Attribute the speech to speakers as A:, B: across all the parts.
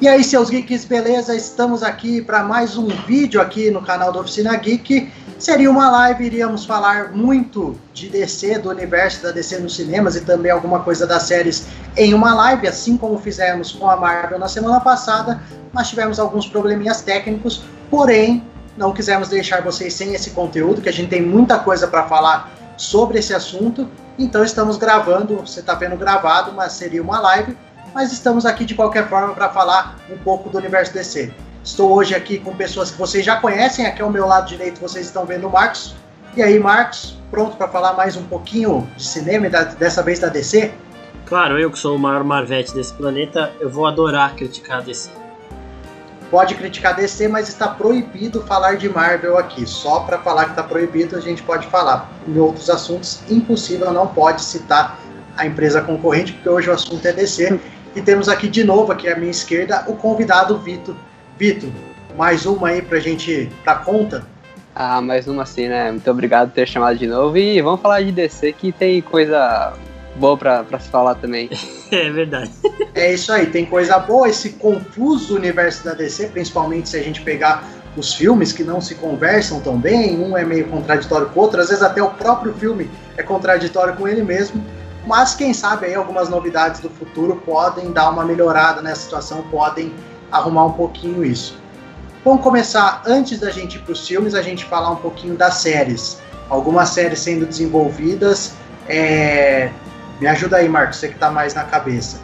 A: E aí, seus geeks, beleza? Estamos aqui para mais um vídeo aqui no canal da Oficina Geek. Seria uma live, iríamos falar muito de DC, do universo da DC nos cinemas e também alguma coisa das séries em uma live, assim como fizemos com a Marvel na semana passada. Nós tivemos alguns probleminhas técnicos, porém, não quisemos deixar vocês sem esse conteúdo, que a gente tem muita coisa para falar sobre esse assunto. Então estamos gravando, você está vendo gravado, mas seria uma live mas estamos aqui de qualquer forma para falar um pouco do universo DC. Estou hoje aqui com pessoas que vocês já conhecem, aqui ao meu lado direito vocês estão vendo o Marcos. E aí, Marcos, pronto para falar mais um pouquinho de cinema dessa vez da DC?
B: Claro, eu que sou o maior Marvete desse planeta, eu vou adorar criticar a DC.
A: Pode criticar a DC, mas está proibido falar de Marvel aqui. Só para falar que está proibido a gente pode falar. Em outros assuntos, impossível, não pode citar a empresa concorrente, porque hoje o assunto é DC. E temos aqui de novo, aqui à minha esquerda, o convidado Vitor. Vitor, mais uma aí pra gente dar conta?
C: Ah, mais uma sim, né? Muito obrigado por ter chamado de novo. E vamos falar de DC que tem coisa boa pra, pra se falar também.
B: é verdade.
A: É isso aí, tem coisa boa, esse confuso universo da DC, principalmente se a gente pegar os filmes que não se conversam tão bem, um é meio contraditório com o outro, às vezes até o próprio filme é contraditório com ele mesmo. Mas quem sabe aí algumas novidades do futuro podem dar uma melhorada nessa situação, podem arrumar um pouquinho isso. Vamos começar, antes da gente ir para os filmes, a gente falar um pouquinho das séries. Algumas séries sendo desenvolvidas. É... Me ajuda aí, Marcos, você que está mais na cabeça.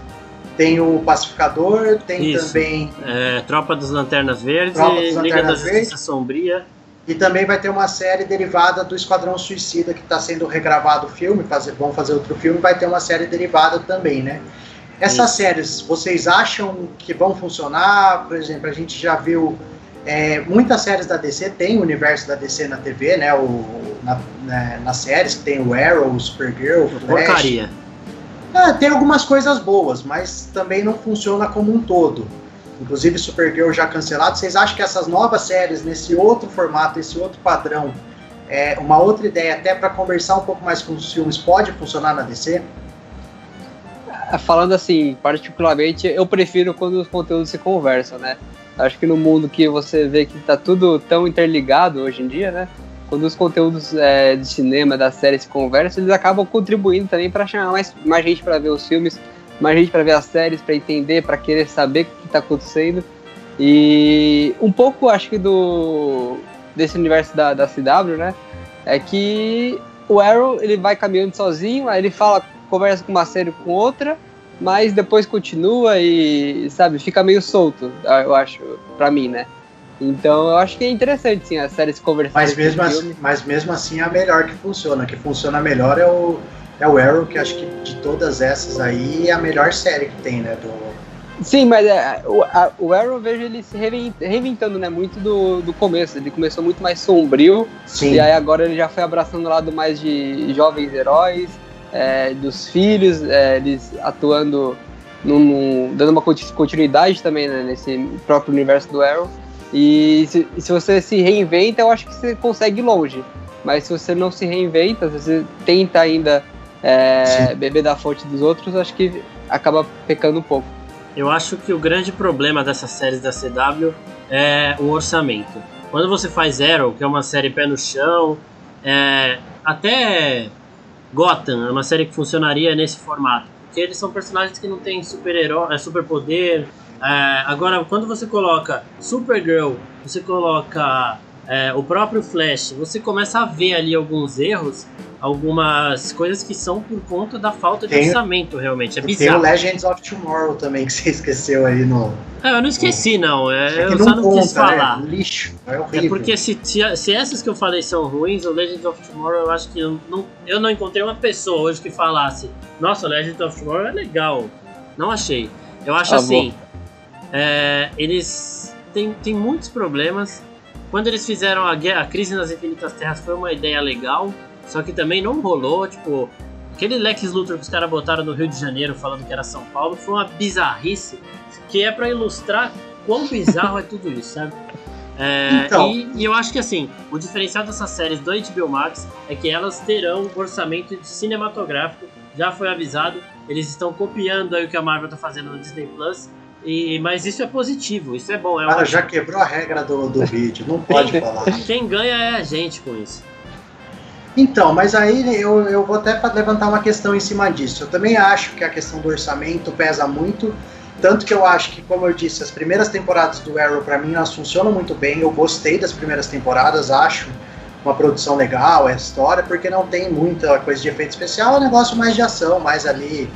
A: Tem o Pacificador, tem Isso. também.
B: É, Tropa das Lanternas Verdes, Liga da Justiça Sombria.
A: E também vai ter uma série derivada do Esquadrão Suicida, que está sendo regravado o filme, fazer, vão fazer outro filme, vai ter uma série derivada também, né? Essas Isso. séries, vocês acham que vão funcionar? Por exemplo, a gente já viu é, muitas séries da DC, tem o universo da DC na TV, né? O, na, né, nas séries, que tem o Arrow, o Supergirl, o Flash.
B: Porcaria.
A: É, tem algumas coisas boas, mas também não funciona como um todo inclusive Supergirl já cancelado. Vocês acham que essas novas séries, nesse outro formato, esse outro padrão, é uma outra ideia até para conversar um pouco mais com os filmes, pode funcionar na DC?
C: É, falando assim, particularmente, eu prefiro quando os conteúdos se conversam, né? Acho que no mundo que você vê que tá tudo tão interligado hoje em dia, né? Quando os conteúdos é, de cinema, da série se conversam, eles acabam contribuindo também para chamar mais, mais gente para ver os filmes, mais gente para ver as séries, para entender, para querer saber o que está acontecendo. E um pouco, acho que do desse universo da, da CW, né? É que o Arrow ele vai caminhando sozinho, aí ele fala, conversa com uma série com outra, mas depois continua e, sabe, fica meio solto, eu acho, para mim, né? Então eu acho que é interessante sim as séries conversarem.
A: Mas mesmo, assim, mas mesmo assim é a melhor que funciona. que funciona melhor é o, é o Arrow, que acho que de todas essas aí é a melhor série que tem, né? Do...
C: Sim, mas é, o, a, o Arrow eu vejo ele se reinventando, né? Muito do, do começo. Ele começou muito mais sombrio. Sim. E aí agora ele já foi abraçando o lado mais de jovens heróis, é, dos filhos, é, eles atuando, num, num, dando uma continuidade também né, nesse próprio universo do Arrow. E se, se você se reinventa, eu acho que você consegue ir longe. Mas se você não se reinventa, se você tenta ainda é, beber da fonte dos outros, acho que acaba pecando um pouco.
B: Eu acho que o grande problema dessas séries da CW é o orçamento. Quando você faz Arrow, que é uma série pé no chão, é, até Gotham é uma série que funcionaria nesse formato. Porque eles são personagens que não têm super-herói, é, super-poder. É, agora, quando você coloca Supergirl, você coloca é, o próprio Flash, você começa a ver ali alguns erros algumas coisas que são por conta da falta de tem, orçamento, realmente. É bizarro.
A: Tem o Legends of Tomorrow também, que você esqueceu aí no.
B: É, eu não esqueci, não. É,
A: é
B: eu
A: não só não conta, quis falar. Né? Lixo. É horrível.
B: É porque se, se, se, essas que eu falei são ruins, o Legends of Tomorrow eu acho que eu não, eu não encontrei uma pessoa hoje que falasse: Nossa, o Legends of Tomorrow é legal. Não achei. Eu acho ah, assim. É, eles têm, têm muitos problemas. Quando eles fizeram a, a Crise nas Infinitas Terras foi uma ideia legal só que também não rolou, tipo, aquele Lex Luthor que os caras botaram no Rio de Janeiro falando que era São Paulo foi uma bizarrice que é para ilustrar quão bizarro é tudo isso, sabe? É, então. e, e, eu acho que assim, o diferencial dessas séries do HBO Max é que elas terão um orçamento cinematográfico, já foi avisado, eles estão copiando aí o que a Marvel está fazendo no Disney Plus. E, mas isso é positivo, isso é bom. É
A: Cara, já quebrou a regra do, do vídeo, não pode falar.
B: Quem ganha é a gente com isso.
A: Então, mas aí eu, eu vou até levantar uma questão em cima disso. Eu também acho que a questão do orçamento pesa muito tanto que eu acho que, como eu disse, as primeiras temporadas do Arrow, para mim, elas funcionam muito bem. Eu gostei das primeiras temporadas, acho uma produção legal, a história, porque não tem muita coisa de efeito especial, é um negócio mais de ação, mais ali,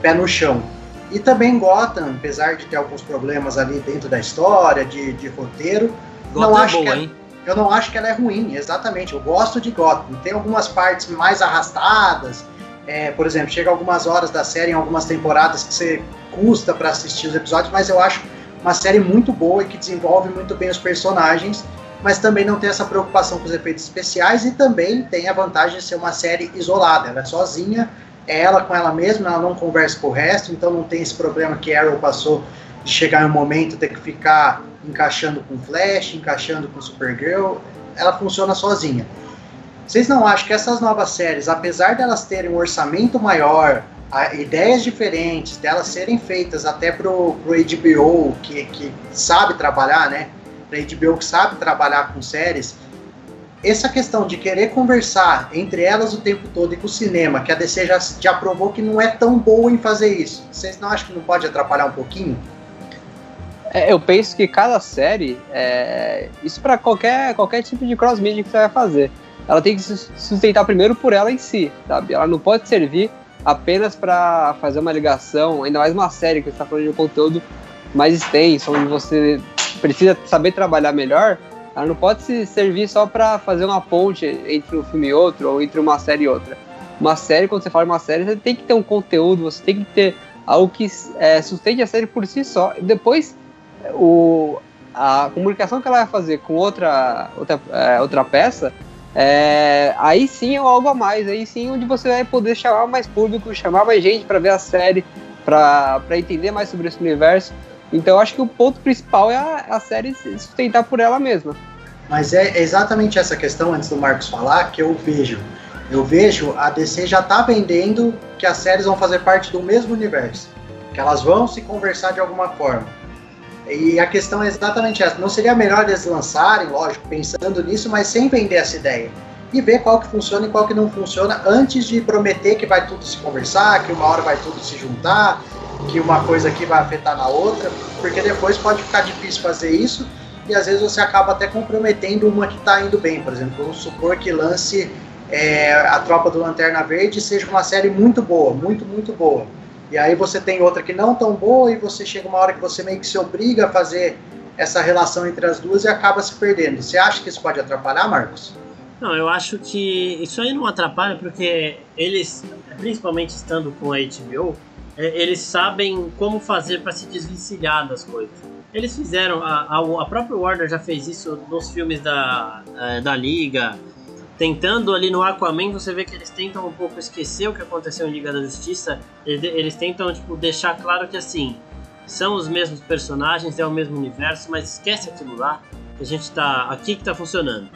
A: pé no chão. E também Gotham, apesar de ter alguns problemas ali dentro da história, de, de roteiro, Gotham não é acho é boa, que hein? eu não acho que ela é ruim, exatamente. Eu gosto de Gotham. Tem algumas partes mais arrastadas, é, por exemplo, chega algumas horas da série em algumas temporadas que você custa para assistir os episódios, mas eu acho uma série muito boa e que desenvolve muito bem os personagens, mas também não tem essa preocupação com os efeitos especiais e também tem a vantagem de ser uma série isolada, ela é sozinha, é ela com ela mesma, ela não conversa com o resto, então não tem esse problema que Arrow passou de chegar em um momento ter que ficar encaixando com Flash, encaixando com Supergirl, ela funciona sozinha. Vocês não acham que essas novas séries, apesar delas terem um orçamento maior, ideias diferentes, delas serem feitas até pro, pro HBO, que, que sabe trabalhar, né? Pra HBO que sabe trabalhar com séries, essa questão de querer conversar entre elas o tempo todo e com o cinema, que a DC já, já provou que não é tão boa em fazer isso, vocês não acham que não pode atrapalhar um pouquinho?
C: É, eu penso que cada série, é, isso para qualquer, qualquer tipo de cross-media que você vai fazer, ela tem que se sustentar primeiro por ela em si, sabe? Ela não pode servir apenas para fazer uma ligação, ainda mais uma série que está falando de um conteúdo mais extenso, onde você precisa saber trabalhar melhor. Ela não pode se servir só para fazer uma ponte entre um filme e outro ou entre uma série e outra. Uma série, quando você fala uma série, você tem que ter um conteúdo, você tem que ter algo que é, sustente a série por si só. E depois, o, a comunicação que ela vai fazer com outra, outra, é, outra peça é, aí sim é algo a mais, aí sim onde você vai poder chamar mais público, chamar mais gente para ver a série, para entender mais sobre esse universo. Então eu acho que o ponto principal é a, a série se sustentar por ela mesma.
A: Mas é exatamente essa questão, antes do Marcos falar, que eu vejo. Eu vejo a DC já tá vendendo que as séries vão fazer parte do mesmo universo. Que elas vão se conversar de alguma forma. E a questão é exatamente essa. Não seria melhor eles lançarem, lógico, pensando nisso, mas sem vender essa ideia. E ver qual que funciona e qual que não funciona antes de prometer que vai tudo se conversar, que uma hora vai tudo se juntar, que uma coisa aqui vai afetar na outra, porque depois pode ficar difícil fazer isso e às vezes você acaba até comprometendo uma que está indo bem. Por exemplo, vamos supor que lance é, a Tropa do Lanterna Verde seja uma série muito boa, muito, muito boa e aí você tem outra que não tão boa e você chega uma hora que você meio que se obriga a fazer essa relação entre as duas e acaba se perdendo. Você acha que isso pode atrapalhar, Marcos?
B: Não, eu acho que isso aí não atrapalha porque eles, principalmente estando com a HBO, é, eles sabem como fazer para se desvencilhar das coisas. Eles fizeram, a, a, própria Warner já fez isso nos filmes da, da Liga, tentando ali no Aquaman, você vê que eles tentam um pouco esquecer o que aconteceu em Liga da Justiça. Eles, eles tentam tipo, deixar claro que assim, são os mesmos personagens, é o mesmo universo, mas esquece aquilo lá. A gente tá aqui que tá funcionando.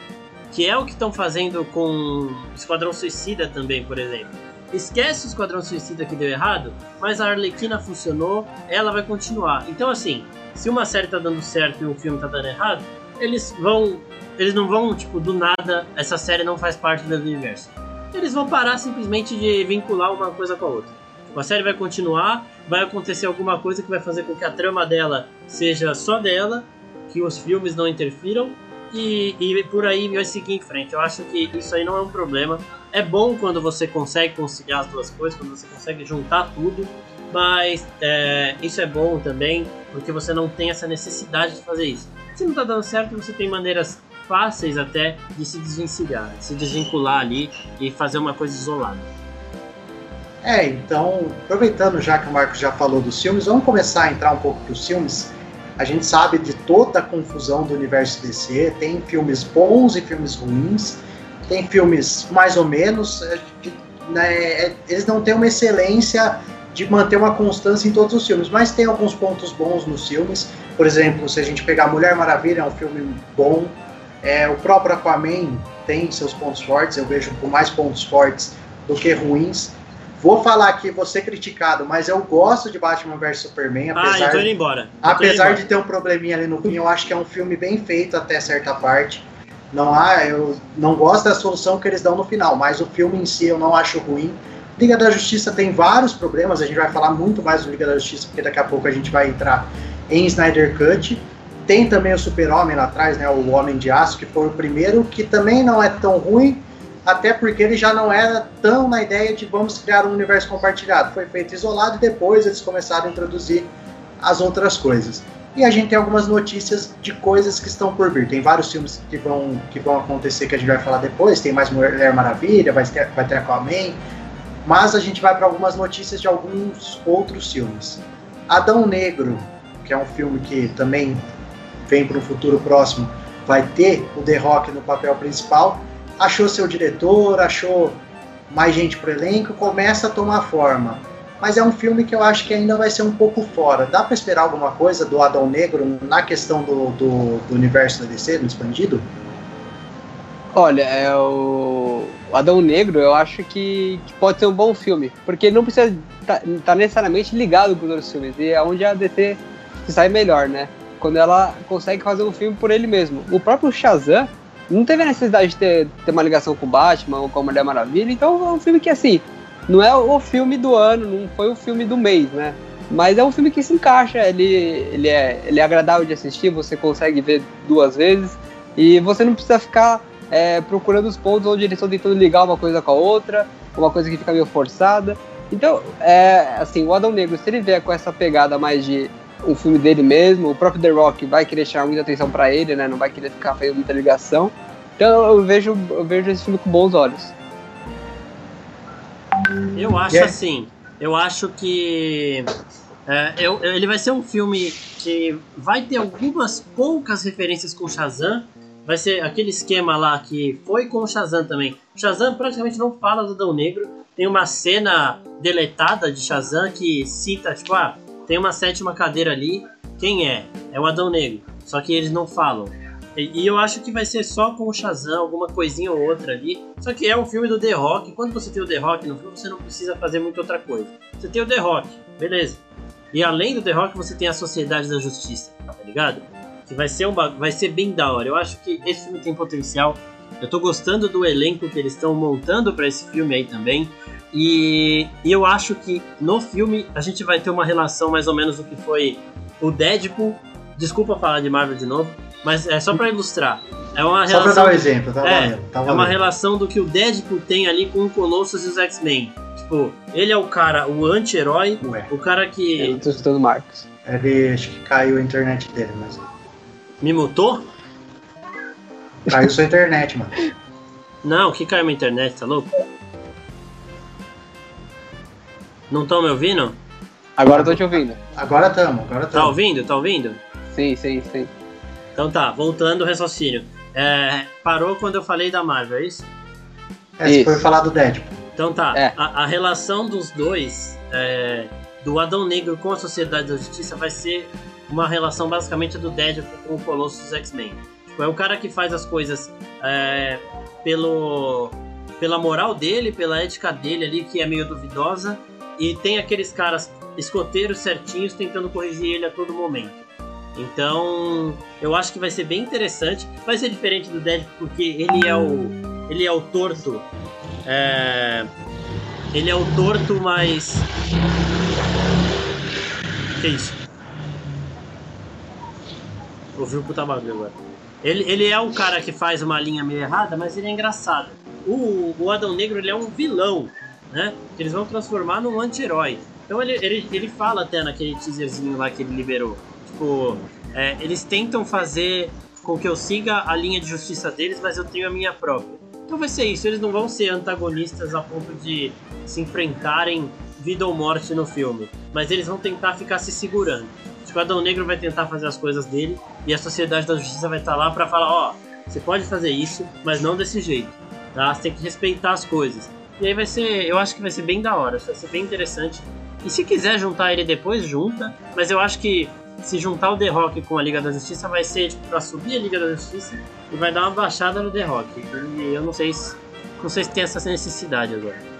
B: Que é o que estão fazendo com Esquadrão Suicida também, por exemplo. Esquece o Esquadrão Suicida que deu errado, mas a Arlequina funcionou, ela vai continuar. Então assim, se uma série tá dando certo e um filme tá dando errado, eles vão eles não vão, tipo, do nada, essa série não faz parte do universo. Eles vão parar simplesmente de vincular uma coisa com a outra. A série vai continuar, vai acontecer alguma coisa que vai fazer com que a trama dela seja só dela, que os filmes não interfiram, e, e por aí vai seguir em frente. Eu acho que isso aí não é um problema. É bom quando você consegue conciliar as duas coisas, quando você consegue juntar tudo, mas é, isso é bom também, porque você não tem essa necessidade de fazer isso. Se não tá dando certo, você tem maneiras fáceis até de se desvencilhar, de se desvincular ali e fazer uma coisa isolada.
A: É, então, aproveitando já que o Marcos já falou dos filmes, vamos começar a entrar um pouco dos filmes. A gente sabe de toda a confusão do universo DC, tem filmes bons e filmes ruins, tem filmes mais ou menos, né, é, eles não têm uma excelência de manter uma constância em todos os filmes, mas tem alguns pontos bons nos filmes. Por exemplo, se a gente pegar Mulher Maravilha, é um filme bom. É, o próprio Aquaman tem seus pontos fortes, eu vejo mais pontos fortes do que ruins. Vou falar aqui, vou ser criticado, mas eu gosto de Batman vs Superman,
B: apesar, ah, eu tô indo embora. Eu
A: apesar de ter um probleminha ali no fim, eu acho que é um filme bem feito até certa parte. Não há, eu não gosto da solução que eles dão no final, mas o filme em si eu não acho ruim. Liga da Justiça tem vários problemas, a gente vai falar muito mais do Liga da Justiça, porque daqui a pouco a gente vai entrar em Snyder Cut. Tem também o Super-Homem lá atrás, né, o Homem de Aço, que foi o primeiro, que também não é tão ruim, até porque ele já não era tão na ideia de vamos criar um universo compartilhado. Foi feito isolado e depois eles começaram a introduzir as outras coisas. E a gente tem algumas notícias de coisas que estão por vir. Tem vários filmes que vão, que vão acontecer que a gente vai falar depois. Tem mais Mulher Maravilha, vai ter, vai ter Aquaman. Mas a gente vai para algumas notícias de alguns outros filmes. Adão Negro, que é um filme que também vem para um futuro próximo, vai ter o The Rock no papel principal. Achou seu diretor, achou mais gente para o elenco, começa a tomar forma. Mas é um filme que eu acho que ainda vai ser um pouco fora. Dá para esperar alguma coisa do Adão Negro na questão do, do, do universo da DC, no expandido?
C: Olha, é o... Adão Negro eu acho que, pode ser um bom filme, porque não precisa estar tá, tá necessariamente ligado com os outros filmes, e é onde a DC se sai melhor, né? Quando ela consegue fazer um filme por ele mesmo. O próprio Shazam não teve a necessidade de ter, ter uma ligação com o Batman ou com a Mulher Maravilha, então é um filme que, assim, não é o filme do ano, não foi o filme do mês, né? Mas é um filme que se encaixa, ele, ele, é, ele é agradável de assistir, você consegue ver duas vezes e você não precisa ficar é, procurando os pontos onde eles estão tentando ligar uma coisa com a outra, uma coisa que fica meio forçada. Então, é, assim, o Adão Negro, se ele vier com essa pegada mais de um filme dele mesmo. O próprio The Rock vai querer chamar muita atenção para ele, né? Não vai querer ficar fazendo muita ligação. Então eu vejo, eu vejo esse filme com bons olhos.
B: Eu acho yeah. assim. Eu acho que é, eu, ele vai ser um filme que vai ter algumas poucas referências com Shazam. Vai ser aquele esquema lá que foi com o Shazam também. O Shazam praticamente não fala do Adão Negro. Tem uma cena deletada de Shazam que cita, tipo, ah, tem uma sétima cadeira ali. Quem é? É o Adão Negro. Só que eles não falam. E, e eu acho que vai ser só com o Shazam, alguma coisinha ou outra ali. Só que é um filme do The Rock. Quando você tem o The Rock no filme, você não precisa fazer muita outra coisa. Você tem o The Rock, beleza. E além do The Rock, você tem a Sociedade da Justiça, tá ligado? Que vai ser, um, vai ser bem da hora. Eu acho que esse filme tem potencial. Eu tô gostando do elenco que eles estão montando para esse filme aí também. E, e, eu acho que no filme a gente vai ter uma relação mais ou menos do que foi o Deadpool. Desculpa falar de Marvel de novo, mas é só para ilustrar. É uma
A: só
B: relação.
A: Só pra dar um exemplo, tá
B: é, valendo, tá valendo. É uma relação do que o Deadpool tem ali com o Colossus e os X-Men. Tipo, ele é o cara, o anti-herói, o cara que.
C: Eu tô escutando Marcos.
A: Ele acho que caiu a internet dele, mas.
B: Me mutou?
A: Caiu sua internet, mano.
B: Não, que caiu minha internet, tá louco? Não estão me ouvindo?
C: Agora eu tô te ouvindo.
A: Agora estamos, agora estamos.
B: Tá ouvindo? Tá ouvindo?
C: Sim, sim, sim.
B: Então tá, voltando ao raciocínio. É, parou quando eu falei da Marvel, é isso?
A: É, você foi falar do Deadpool.
B: Então tá, é. a, a, relação dos dois, é, do Adão Negro com a Sociedade da Justiça, vai ser uma relação basicamente do Deadpool com o Colosso dos X-Men. Tipo, é o cara que faz as coisas é, pelo, pela moral dele, pela ética dele ali, que é meio duvidosa, e tem aqueles caras escoteiros certinhos tentando corrigir ele a todo momento. Então, eu acho que vai ser bem interessante. Vai ser diferente do Deadpool porque ele é o ele é o torto. É, ele é o torto mais que isso? Ouviu o puta bagulho agora. Ele, ele é o cara que faz uma linha meio errada, mas ele é engraçado. O, o Adão Negro ele é um vilão né? Que eles vão transformar num anti-herói. Então ele, ele, ele fala até naquele teaserzinho lá que ele liberou. Tipo, é, eles tentam fazer com que eu siga a linha de justiça deles, mas eu tenho a minha própria. Então vai ser isso, eles não vão ser antagonistas a ponto de se enfrentarem vida ou morte no filme. Mas eles vão tentar ficar se segurando. O Esquadrão Negro vai tentar fazer as coisas dele e a Sociedade da Justiça vai estar lá para falar, ó, oh, você pode fazer isso, mas não desse jeito. Tá? Você tem que respeitar as coisas. E aí vai ser, eu acho que vai ser bem da hora, vai ser bem interessante. E se quiser juntar ele depois, junta. Mas eu acho que se juntar o The Rock com a Liga da Justiça, vai ser tipo, pra subir a Liga da Justiça e vai dar uma baixada no The Rock. E eu não sei se, não sei se tem essa necessidade agora.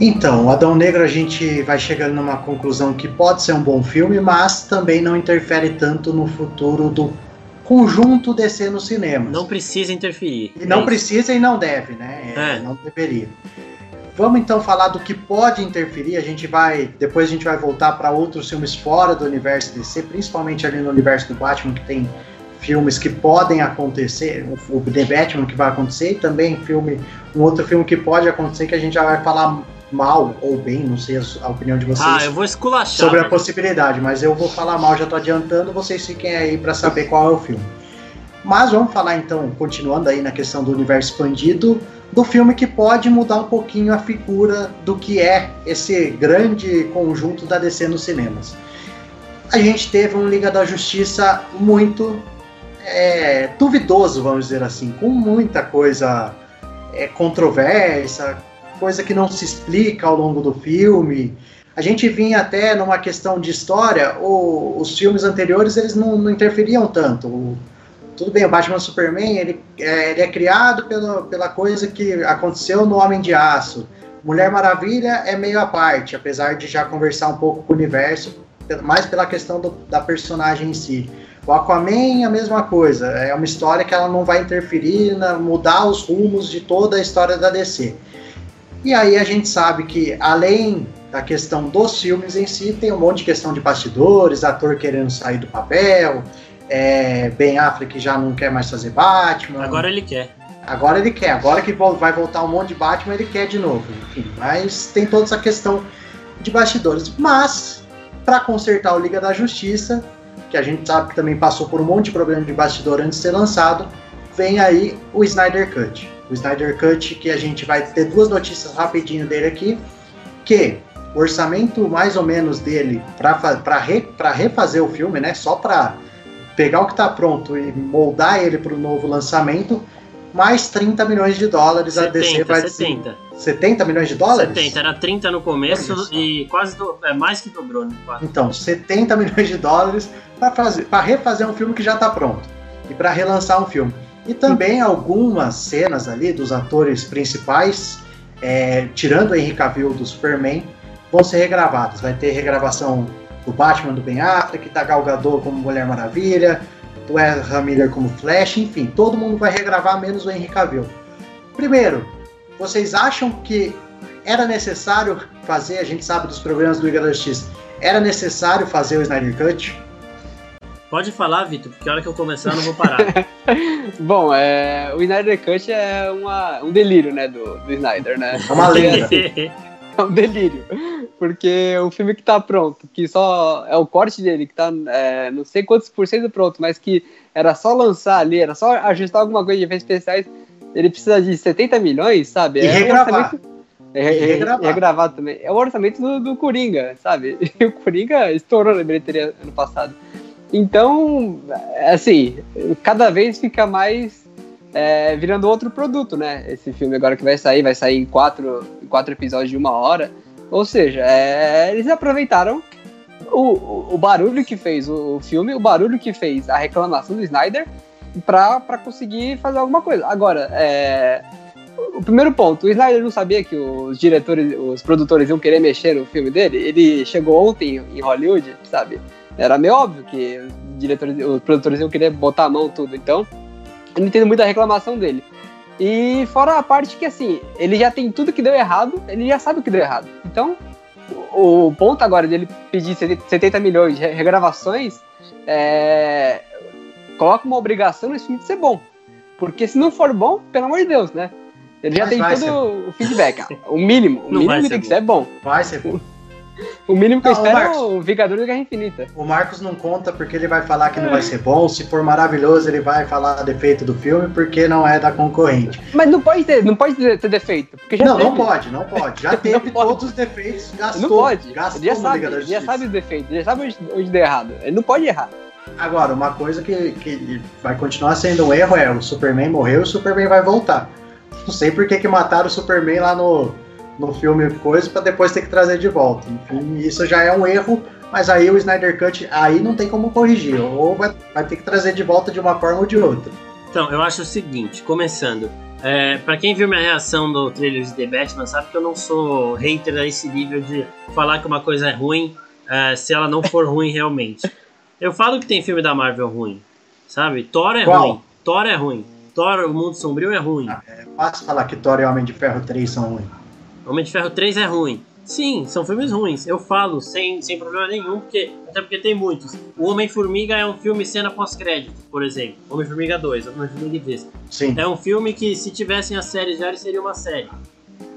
A: Então, Adão Negro a gente vai chegando numa conclusão que pode ser um bom filme, mas também não interfere tanto no futuro do conjunto DC nos cinemas.
B: Não precisa interferir.
A: E não é precisa e não deve, né? É, é. Não deveria. Vamos então falar do que pode interferir. A gente vai, depois a gente vai voltar para outros filmes fora do universo DC, principalmente ali no universo do Batman que tem filmes que podem acontecer, o The Batman que vai acontecer e também filme, um outro filme que pode acontecer que a gente já vai falar mal ou bem, não sei a opinião de vocês.
B: Ah, eu vou esculachar.
A: Sobre a possibilidade, mas eu vou falar mal, já tô adiantando, vocês fiquem aí para saber qual é o filme. Mas vamos falar então, continuando aí na questão do universo expandido, do filme que pode mudar um pouquinho a figura do que é esse grande conjunto da DC nos cinemas. A gente teve um Liga da Justiça muito é, duvidoso, vamos dizer assim, com muita coisa é, controversa, coisa que não se explica ao longo do filme. A gente vinha até numa questão de história, o, os filmes anteriores eles não, não interferiam tanto. O, tudo bem, o Batman Superman ele, é, ele é criado pela, pela coisa que aconteceu no Homem de Aço. Mulher Maravilha é meio à parte, apesar de já conversar um pouco com o universo, mais pela questão do, da personagem em si. O Aquaman a mesma coisa, é uma história que ela não vai interferir, na, mudar os rumos de toda a história da DC. E aí a gente sabe que, além da questão dos filmes em si, tem um monte de questão de bastidores, ator querendo sair do papel, é, Ben Affleck já não quer mais fazer Batman.
B: Agora ele quer.
A: Agora ele quer, agora que vai voltar um monte de Batman, ele quer de novo. Enfim, mas tem toda essa questão de bastidores. Mas, para consertar o Liga da Justiça, que a gente sabe que também passou por um monte de problema de bastidor antes de ser lançado, vem aí o Snyder Cut o Snyder Cut, que a gente vai ter duas notícias rapidinho dele aqui, que o orçamento mais ou menos dele para re, refazer o filme, né, só para pegar o que está pronto e moldar ele para o novo lançamento, mais 30 milhões de dólares
B: 70,
A: a DC vai
B: 70.
A: 70 milhões de dólares?
B: 70, era 30 no começo e quase do, é mais que dobrou, né?
A: Então, 70 milhões de dólares para refazer um filme que já está pronto e para relançar um filme. E também algumas cenas ali dos atores principais, é, tirando o Henry Cavill do Superman, vão ser regravadas. Vai ter regravação do Batman do Ben Affleck, da Gal Gadot como Mulher Maravilha, do Ezra Miller como Flash, enfim, todo mundo vai regravar menos o Henry Cavill. Primeiro, vocês acham que era necessário fazer, a gente sabe dos programas do Liga da Justiça, era necessário fazer o Snyder Cut?
B: Pode falar, Vitor, porque a hora que eu começar eu não vou parar.
C: Bom, é, o Snyder Cut é uma, um delírio, né, do, do Snyder, né?
A: É uma lenda.
C: é um delírio. Porque o filme que tá pronto, que só é o corte dele, que tá é, não sei quantos por cento pronto, mas que era só lançar ali, era só ajustar alguma coisa de efeitos especiais, ele precisa de 70 milhões, sabe?
A: E é regravar.
C: É, é, regravar. regravar também. É o orçamento do, do Coringa, sabe? E o Coringa estourou na bilheteria ano passado. Então, assim, cada vez fica mais é, virando outro produto, né? Esse filme agora que vai sair, vai sair em quatro, quatro episódios de uma hora. Ou seja, é, eles aproveitaram o, o, barulho que fez o filme, o barulho que fez a reclamação do Snyder para conseguir fazer alguma coisa. Agora, é, o primeiro ponto, o Snyder não sabia que os diretores, os produtores iam querer mexer no filme dele. Ele chegou ontem em Hollywood, sabe? Era meio óbvio que os diretores, os produtores iam querer botar a mão tudo. Então, eu não entendo muito a reclamação dele. E fora a parte que, assim, ele já tem tudo que deu errado, ele já sabe o que deu errado. Então, o, o ponto agora dele pedir 70 milhões de regravações é, coloca uma obrigação nesse filme de ser bom. Porque se não for bom, pelo amor de Deus, né? Ele já Mas tem todo ser. o feedback. O mínimo. O não mínimo tem que ser bom.
A: Vai ser bom.
C: O mínimo que não, eu espero Marcos, é o Vingador da Guerra Infinita.
A: O Marcos não conta porque ele vai falar que não vai ser bom. Se for maravilhoso, ele vai falar defeito do filme porque não é da concorrente.
C: Mas não pode ter, não pode ter, defeito. Porque já
A: não,
C: teve.
A: não pode, não pode. Já teve todos os defeitos, gastou.
C: Não pode.
A: Gastou
C: ele já sabe, ele já sabe os defeitos, ele já sabe onde, onde deu errado. Ele não pode errar.
A: Agora, uma coisa que, que vai continuar sendo um erro é o Superman morreu e o Superman vai voltar. Não sei por que, que mataram o Superman lá no, no filme coisa para depois ter que trazer de volta. Enfim, isso já é um erro, mas aí o Snyder Cut aí não tem como corrigir, ou vai, vai ter que trazer de volta de uma forma ou de outra.
B: Então, eu acho o seguinte, começando, é, para quem viu minha reação do trailer de The Batman, sabe que eu não sou hater a esse nível de falar que uma coisa é ruim é, se ela não for ruim realmente. Eu falo que tem filme da Marvel ruim, sabe? Thor é Qual? ruim, Thor é ruim, Thor, o Mundo Sombrio é ruim. Ah,
A: é fácil falar que Thor e Homem de Ferro 3 são ruins.
B: Homem de Ferro 3 é ruim. Sim, são filmes ruins. Eu falo sem, sem problema nenhum, porque, até porque tem muitos. O Homem-Formiga é um filme cena pós-crédito, por exemplo. Homem-Formiga 2, Homem-Formiga Vespa. Sim. É um filme que, se tivessem as séries já, seria uma série.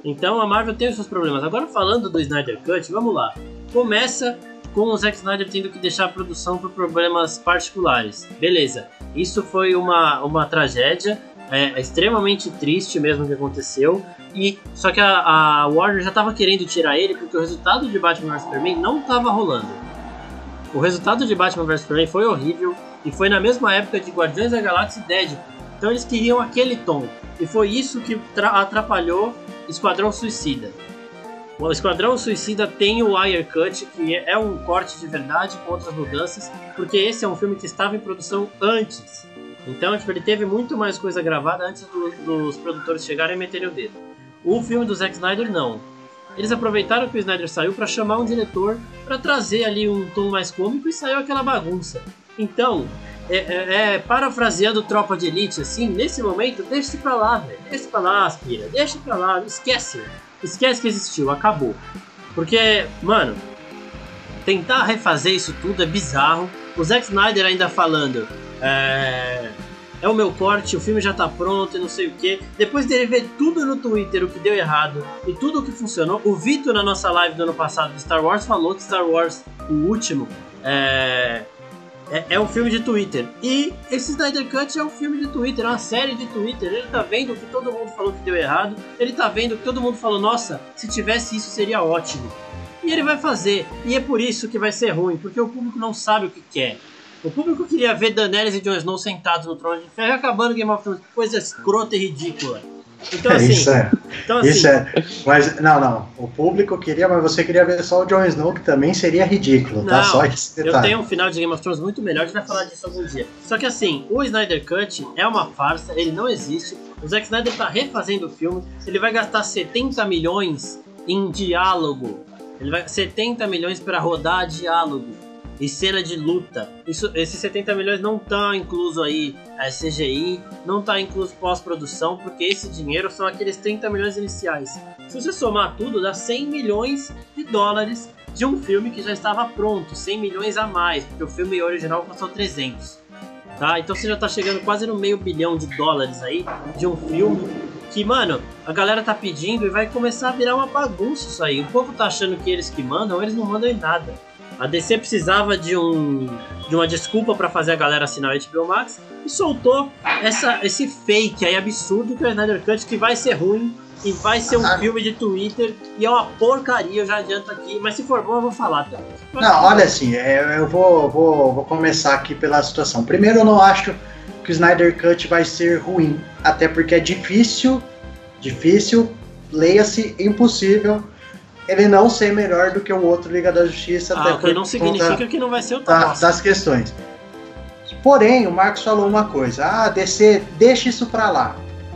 B: Então a Marvel tem os seus problemas. Agora, falando do Snyder Cut, vamos lá. Começa com o Zack Snyder tendo que deixar a produção por problemas particulares. Beleza, isso foi uma, uma tragédia. É, é extremamente triste mesmo que aconteceu. E só que a, a Warner já estava querendo tirar ele porque o resultado de Batman vs Superman não estava rolando. O resultado de Batman vs Superman foi horrível e foi na mesma época de Guardiões da Galáxia e Deadpool. Então eles queriam aquele tom e foi isso que atrapalhou Esquadrão Suicida. O Esquadrão Suicida tem o Wire Cut, que é um corte de verdade com outras mudanças, porque esse é um filme que estava em produção antes. Então, tipo, ele teve muito mais coisa gravada antes do, dos produtores chegarem e meterem o dedo. O filme do Zack Snyder, não. Eles aproveitaram que o Snyder saiu para chamar um diretor para trazer ali um tom mais cômico e saiu aquela bagunça. Então, é, é, é, parafraseando Tropa de Elite, assim, nesse momento, deixa pra lá, velho. Deixa pra lá, aspira. Deixa pra lá, esquece. Esquece que existiu, acabou. Porque, mano, tentar refazer isso tudo é bizarro. O Zack Snyder ainda falando. É, é o meu corte, o filme já tá pronto e não sei o que. Depois dele ver tudo no Twitter o que deu errado e tudo o que funcionou, o Vitor na nossa live do ano passado de Star Wars falou que Star Wars, o último, é, é, é, um filme de Twitter. E esse Snyder Cut é um filme de Twitter, é uma série de Twitter. Ele tá vendo que todo mundo falou que deu errado. Ele tá vendo que todo mundo falou, nossa, se tivesse isso seria ótimo. E ele vai fazer. E é por isso que vai ser ruim, porque o público não sabe o que quer. O público queria ver Daenerys e Jon Snow sentados no trono de ferro acabando Game of Thrones. Coisa escrota e ridícula.
A: Então, assim, isso é. Então, assim, isso é. Mas, não, não. O público queria, mas você queria ver só o Jon Snow, que também seria ridículo, tá?
B: não,
A: tá? Só
B: esse Eu tenho um final de Game of Thrones muito melhor, a gente vai falar disso algum dia. Só que, assim, o Snyder Cut é uma farsa, ele não existe. O Zack Snyder tá refazendo o filme, ele vai gastar 70 milhões em diálogo. Ele vai 70 milhões para rodar diálogo e cena de luta. Isso, esses 70 milhões não tá incluso aí a CGI, não tá incluso pós-produção, porque esse dinheiro são aqueles 30 milhões iniciais. Se você somar tudo, dá 100 milhões de dólares de um filme que já estava pronto, 100 milhões a mais, porque o filme original custou 300. Tá? Então você já tá chegando quase no meio bilhão de dólares aí de um filme que, mano, a galera tá pedindo e vai começar a virar uma bagunça isso aí. O povo tá achando que eles que mandam, eles não mandam em nada. A DC precisava de, um, de uma desculpa para fazer a galera assinar o HBO Max e soltou essa, esse fake aí absurdo que é o Snyder Cut que vai ser ruim e vai ser um ah. filme de Twitter e é uma porcaria, eu já adianto aqui, mas se for bom eu vou falar, tá?
A: Não, olha assim, é, eu vou, vou, vou começar aqui pela situação. Primeiro, eu não acho que o Snyder Cut vai ser ruim, até porque é difícil, difícil, leia-se impossível ele não ser melhor do que o outro Liga da Justiça.
B: Ah, o que não significa que não vai ser o da,
A: Das questões. Porém, o Marcos falou uma coisa. Ah, DC, deixa isso pra lá.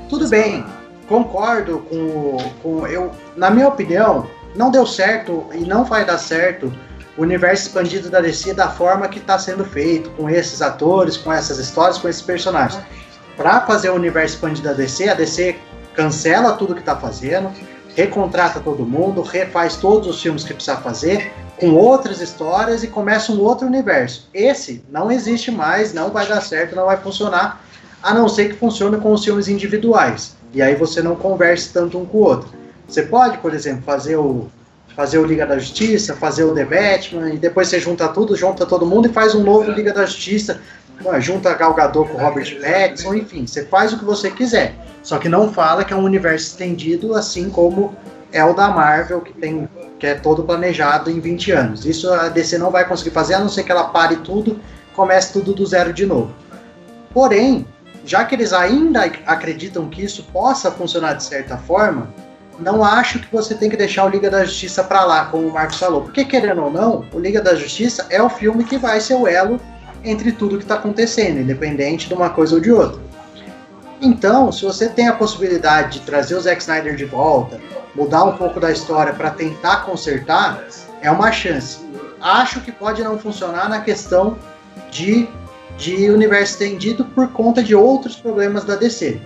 A: Tudo bem, concordo com, com eu. Na minha opinião, não deu certo e não vai dar certo o universo expandido da DC da forma que está sendo feito, com esses atores, com essas histórias, com esses personagens. Para fazer o universo expandido da DC, a DC cancela tudo que está fazendo, recontrata todo mundo, refaz todos os filmes que precisa fazer, com outras histórias e começa um outro universo. Esse não existe mais, não vai dar certo, não vai funcionar, a não ser que funcione com os filmes individuais. E aí você não converse tanto um com o outro. Você pode, por exemplo, fazer o fazer o Liga da Justiça, fazer o The Batman, e depois você junta tudo, junta todo mundo e faz um novo Liga da Justiça, junta Gal Gadot com Robert Pattinson, enfim, você faz o que você quiser. Só que não fala que é um universo estendido, assim como é o da Marvel, que, tem, que é todo planejado em 20 anos. Isso a DC não vai conseguir fazer, a não ser que ela pare tudo, comece tudo do zero de novo. Porém, já que eles ainda acreditam que isso possa funcionar de certa forma, não acho que você tem que deixar o Liga da Justiça para lá, como o Marcos falou. Porque, querendo ou não, o Liga da Justiça é o filme que vai ser o elo entre tudo que está acontecendo, independente de uma coisa ou de outra. Então, se você tem a possibilidade de trazer o Zack Snyder de volta, mudar um pouco da história para tentar consertar, é uma chance. Acho que pode não funcionar na questão de, de universo estendido por conta de outros problemas da DC.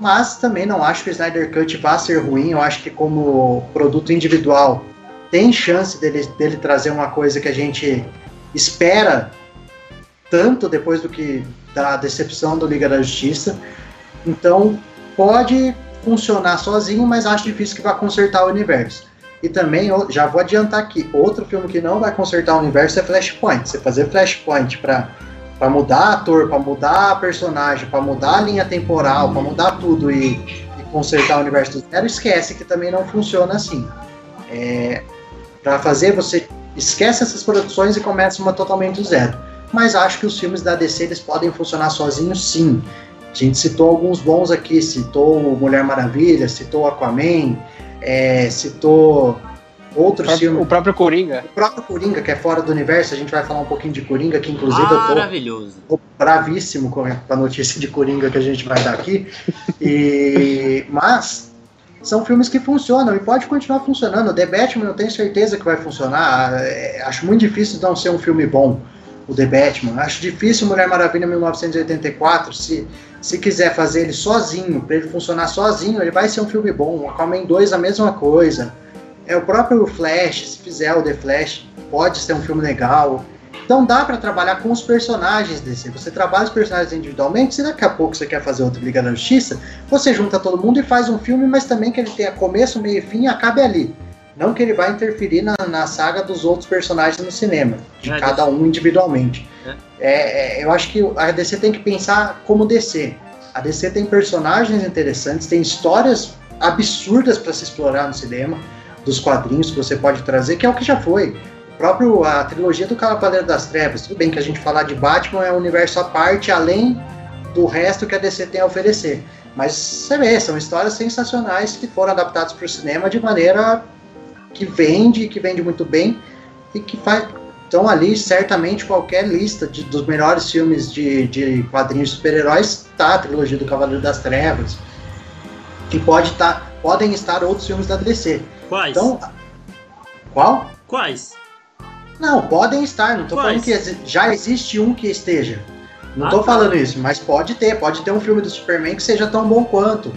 A: Mas também não acho que o Snyder Cut vá ser ruim. Eu acho que como produto individual tem chance dele, dele trazer uma coisa que a gente espera tanto depois do que da decepção do Liga da Justiça. Então pode funcionar sozinho, mas acho difícil que vá consertar o universo. E também, já vou adiantar aqui, outro filme que não vai consertar o universo é Flashpoint. Você fazer Flashpoint para para mudar ator, para mudar personagem, para mudar a linha temporal, para mudar tudo e, e, consertar o universo do zero, esquece que também não funciona assim. É, para fazer, você esquece essas produções e começa uma totalmente do zero. Mas acho que os filmes da DC eles podem funcionar sozinhos, sim. A gente citou alguns bons aqui, citou Mulher Maravilha, citou Aquaman, é, citou outros
C: o
A: filmes.
C: O próprio Coringa.
A: O próprio Coringa, que é fora do universo, a gente vai falar um pouquinho de Coringa, que inclusive
B: Maravilhoso.
A: eu tô, tô bravíssimo com a notícia de Coringa que a gente vai dar aqui. E, mas são filmes que funcionam e pode continuar funcionando. The Batman eu tenho certeza que vai funcionar. É, acho muito difícil não ser um filme bom, o The Batman. Acho difícil Mulher Maravilha 1984, se, se quiser fazer ele sozinho, para ele funcionar sozinho, ele vai ser um filme bom. O Aquaman 2 a mesma coisa. É o próprio Flash, se fizer o The Flash, pode ser um filme legal. Então dá para trabalhar com os personagens desse. Você trabalha os personagens individualmente, se daqui a pouco você quer fazer outro Liga da Justiça, você junta todo mundo e faz um filme, mas também que ele tenha começo, meio e fim e acabe ali. Não que ele vai interferir na, na saga dos outros personagens no cinema, de é, cada um individualmente. É. É, eu acho que a DC tem que pensar como DC. A DC tem personagens interessantes, tem histórias absurdas para se explorar no cinema dos quadrinhos que você pode trazer, que é o que já foi. O próprio a trilogia do Cavaleiro das Trevas, tudo bem que a gente falar de Batman é um universo à parte, além do resto que a DC tem a oferecer. Mas você vê, são histórias sensacionais que foram adaptadas para o cinema de maneira que vende, que vende muito bem e que faz. Então ali certamente qualquer lista de, dos melhores filmes de, de quadrinhos de super-heróis está a trilogia do Cavaleiro das Trevas. Que pode tá, podem estar outros filmes da DC.
B: Quais?
A: Então, qual?
B: Quais?
A: Não, podem estar, não Quais? falando que já existe um que esteja. Não ah, tô tá. falando isso, mas pode ter, pode ter um filme do Superman que seja tão bom quanto.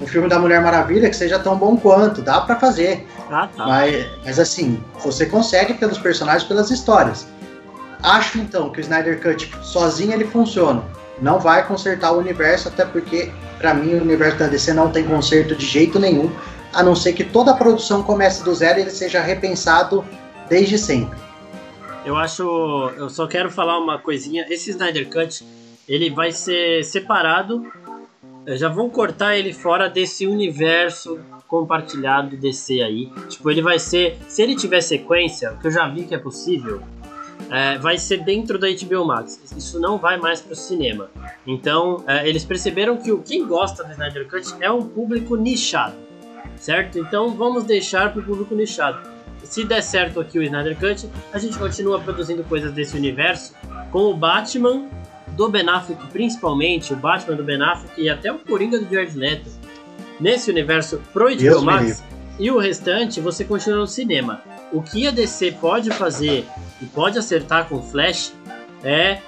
A: Um filme da Mulher Maravilha que seja tão bom quanto, dá para fazer.
B: Ah, tá.
A: Mas, mas assim, você consegue pelos personagens, pelas histórias. Acho então que o Snyder Cut sozinho ele funciona. Não vai consertar o universo, até porque, para mim, o universo da DC não tem conserto de jeito nenhum a não ser que toda a produção comece do zero e ele seja repensado desde sempre.
B: Eu acho. Eu só quero falar uma coisinha. Esse Snyder Cut ele vai ser separado. Já vão cortar ele fora desse universo compartilhado DC aí. Tipo, ele vai ser. Se ele tiver sequência, que eu já vi que é possível, é, vai ser dentro da HBO Max. Isso não vai mais para o cinema. Então, é, eles perceberam que o quem gosta do Snyder Cut é um público nichado certo? Então vamos deixar para o público nichado. Se der certo aqui o Snyder Cut, a gente continua produzindo coisas desse universo com o Batman do Ben Affleck, principalmente o Batman do Ben Affleck e até o Coringa do Jared Leto. Nesse universo pro Max e o restante você continua no cinema. O que a DC pode fazer e pode acertar com o Flash é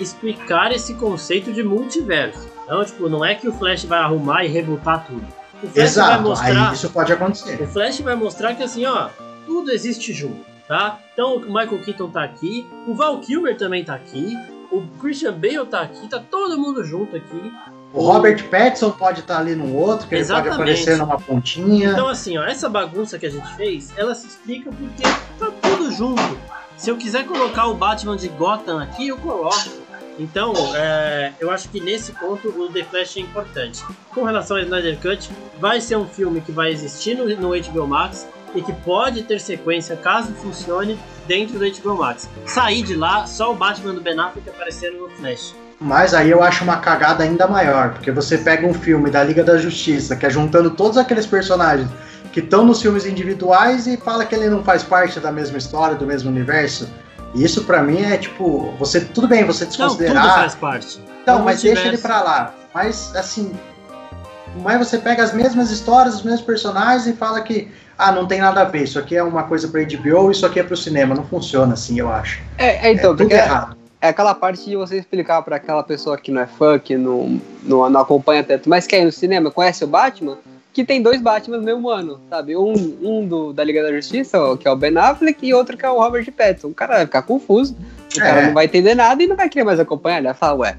B: explicar esse conceito de multiverso. Então, tipo, não é que o Flash vai arrumar e rebutar tudo
A: o Flash Exato, vai mostrar. Aí isso pode acontecer.
B: O Flash vai mostrar que assim, ó, tudo existe junto, tá? Então o Michael Keaton tá aqui, o Val Kilmer também tá aqui, o Christian Bale tá aqui, tá todo mundo junto aqui.
A: O Robert Pattinson pode estar tá ali no outro, que Exatamente. ele pode aparecer numa pontinha.
B: Então assim, ó, essa bagunça que a gente fez, ela se explica porque tá tudo junto. Se eu quiser colocar o Batman de Gotham aqui, eu coloco. Então, é, eu acho que nesse ponto o The Flash é importante. Com relação ao Snyder Cut, vai ser um filme que vai existir no, no HBO Max e que pode ter sequência caso funcione dentro do HBO Max. Sair de lá, só o Batman do Ben Affleck aparecendo no Flash.
A: Mas aí eu acho uma cagada ainda maior, porque você pega um filme da Liga da Justiça, que é juntando todos aqueles personagens que estão nos filmes individuais e fala que ele não faz parte da mesma história, do mesmo universo. E isso para mim é tipo, você tudo bem, você desconsiderar. Não,
B: tudo faz parte.
A: Então, mas deixa ele para lá. Mas assim, mas você pega as mesmas histórias, os mesmos personagens e fala que ah, não tem nada a ver, isso aqui é uma coisa para HBO, isso aqui é para o cinema, não funciona assim, eu acho.
C: É, é então, é porque errado. É aquela parte de você explicar para aquela pessoa que não é fã, que não, não, não acompanha tanto, mas quer ir no cinema, conhece o Batman, que tem dois Batman no mesmo ano, sabe? Um, um do, da Liga da Justiça, que é o Ben Affleck, e outro que é o Robert Pattinson. O cara vai ficar confuso, o é. cara não vai entender nada e não vai querer mais acompanhar. Ele vai falar, ué,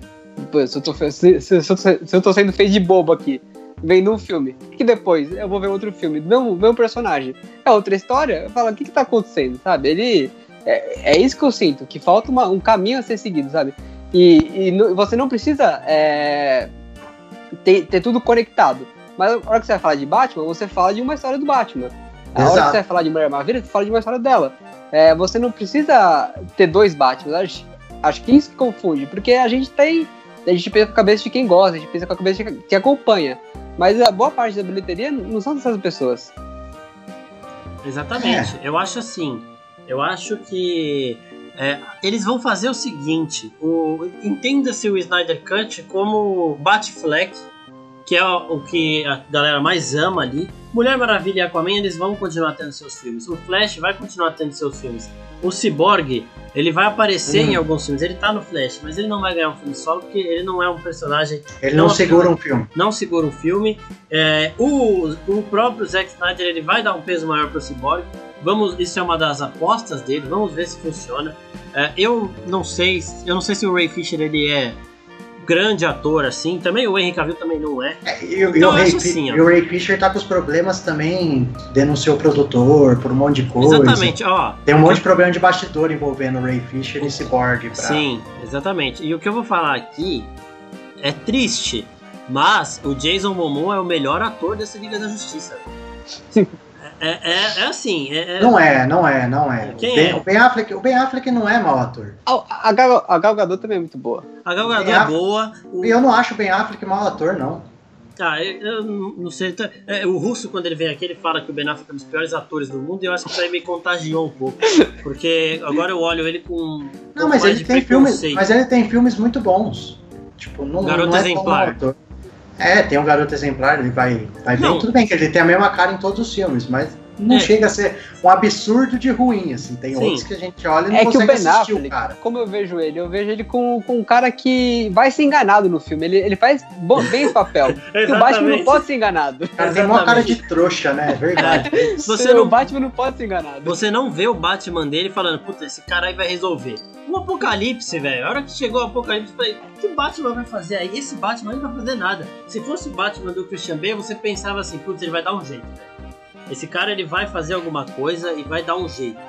C: se eu, tô, se, se, se, se eu tô sendo feito de bobo aqui, vendo um filme, que depois eu vou ver outro filme, meu, meu personagem, é outra história, eu falo, o que que tá acontecendo, sabe? Ele... É, é isso que eu sinto, que falta uma, um caminho a ser seguido, sabe? E, e você não precisa é, ter, ter tudo conectado. Mas a hora que você vai falar de Batman, você fala de uma história do Batman. A Exato. hora que você vai falar de Mulher Maravilha, você fala de uma história dela. É, você não precisa ter dois Batman. Acho, acho que isso que confunde, porque a gente tem. A gente pensa com a cabeça de quem gosta, a gente pensa com a cabeça de quem acompanha. Mas a boa parte da bilheteria não são dessas pessoas.
B: Exatamente. É. Eu acho assim. Eu acho que é, eles vão fazer o seguinte: o, entenda-se o Snyder Cut como Batfleck que é o que a galera mais ama ali. Mulher Maravilha e Aquaman, eles vão continuar tendo seus filmes. O Flash vai continuar tendo seus filmes. O Cyborg, ele vai aparecer uhum. em alguns filmes. Ele tá no Flash, mas ele não vai ganhar um filme solo porque ele não é um personagem.
A: Ele não, não segura um filme.
B: Não segura um filme. É, o, o próprio Zack Snyder ele vai dar um peso maior pro Cyborg. Vamos, isso é uma das apostas dele. Vamos ver se funciona. É, eu não sei, eu não sei se o Ray Fisher ele é grande ator assim. Também o Henry Cavill também não é. é
A: e, então, o Ray, assim, e o Ray Fisher tá com os problemas também, denunciou o produtor por um monte de coisa.
B: Exatamente, ó.
A: Tem um monte de problema de bastidor envolvendo o Ray Fisher e Cyborg. Pra...
B: Sim, exatamente. E o que eu vou falar aqui é triste, mas o Jason Momoa é o melhor ator dessa Liga da Justiça. É, é, é assim. É,
A: é, Não é, não é, não é. Quem o ben, é? O Ben Affleck, o Ben Affleck não é mau ator.
C: A, a, Gal, a Gal Gadot também é muito boa.
B: A Gal Gadot é boa.
A: O... Eu não acho o Ben Affleck mau ator, não.
B: Ah, eu, eu não sei. Tá, é, o Russo, quando ele vem aqui, ele fala que o Ben Affleck é um dos piores atores do mundo e eu acho que isso aí me contagiou um pouco. Porque agora eu olho ele com.
A: Não, mas ele tem filmes. Mas ele tem filmes muito bons. Tipo, não,
B: Garoto
A: não é
B: exemplar.
A: É, tem um garoto exemplar, ele vai, vai bem. Tudo bem que ele tem a mesma cara em todos os filmes, mas não é. chega a ser um absurdo de ruim, assim. Tem Sim. outros que a gente olha e não é consegue que o ben assistir Affleck, o cara.
C: Como eu vejo ele? Eu vejo ele com, com um cara que vai ser enganado no filme. Ele, ele faz bom, bem esse papel. o Batman não pode ser enganado.
A: Cara, tem uma cara de trouxa, né? É verdade.
C: Você não, o Batman não pode ser enganado.
B: Você não vê o Batman dele falando, puta, esse cara aí vai resolver. O Apocalipse, velho. A hora que chegou o Apocalipse, eu falei, o que o Batman vai fazer aí? Esse Batman não vai fazer nada. Se fosse o Batman do Christian Bale, você pensava assim, putz, ele vai dar um jeito, velho. Esse cara ele vai fazer alguma coisa e vai dar um jeito.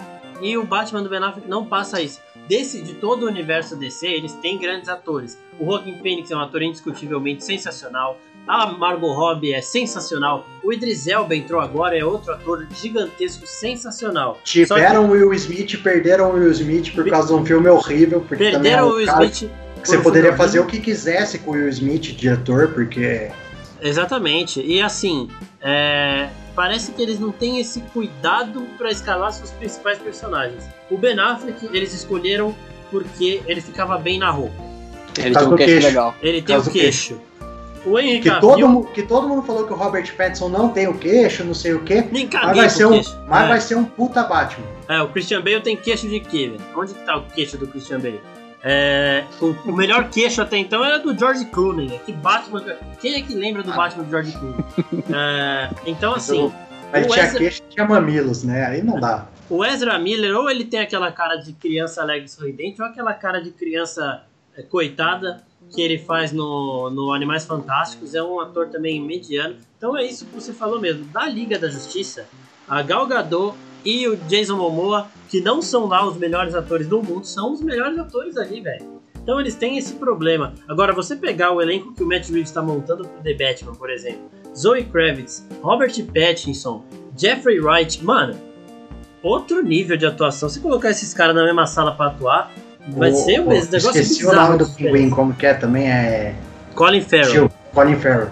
B: E o Batman do Ben Affleck não passa isso. Desse, de todo o universo DC, eles têm grandes atores. O Joaquin Phoenix é um ator indiscutivelmente sensacional. A Margot Robbie é sensacional. O Idris Elba entrou agora, é outro ator gigantesco, sensacional.
A: Tiveram o que... Will Smith, perderam o Will Smith por causa de um filme horrível. Porque perderam é o Will Smith. Você poderia fazer o que quisesse com o Will Smith de ator, porque.
B: Exatamente. E assim, é parece que eles não têm esse cuidado para escalar seus principais personagens. O Ben Affleck eles escolheram porque ele ficava bem na roupa.
C: Ele tem um queixo, queixo, legal.
B: Ele tem o um queixo. O Henry
A: que, Cavill, todo, que todo mundo falou que o Robert Pattinson não tem o queixo, não sei o quê.
B: Nem
A: mas vai ser um, Mas é. vai ser um puta Batman.
B: É, o Christian Bale tem queixo de quê? Onde que tá o queixo do Christian Bale? É, o, o, melhor queixo até então era do George Clooney. Né? Que Batman. Quem é que lembra do Batman do George Clooney? É, então, assim.
A: Mas tinha Ezra, queixo tinha mamilos, né? Aí não dá.
B: O Ezra Miller, ou ele tem aquela cara de criança alegre e sorridente, ou aquela cara de criança é, coitada que ele faz no, no Animais Fantásticos. É um ator também mediano. Então é isso que você falou mesmo. Da Liga da Justiça, a Gal Gadot e o Jason Momoa, que não são lá os melhores atores do mundo, são os melhores atores ali, velho. Então eles têm esse problema. Agora, você pegar o elenco que o Matt Reeves está montando pro The Batman, por exemplo, Zoe Kravitz, Robert Pattinson, Jeffrey Wright, mano, outro nível de atuação. Se colocar esses caras na mesma sala para atuar, Vai
A: O-
B: ser
A: o-
B: esse negócio
A: Esqueci o
B: bizarro
A: nome do pinguim, como que é também, é...
B: Colin Farrell.
A: Colin Farrell.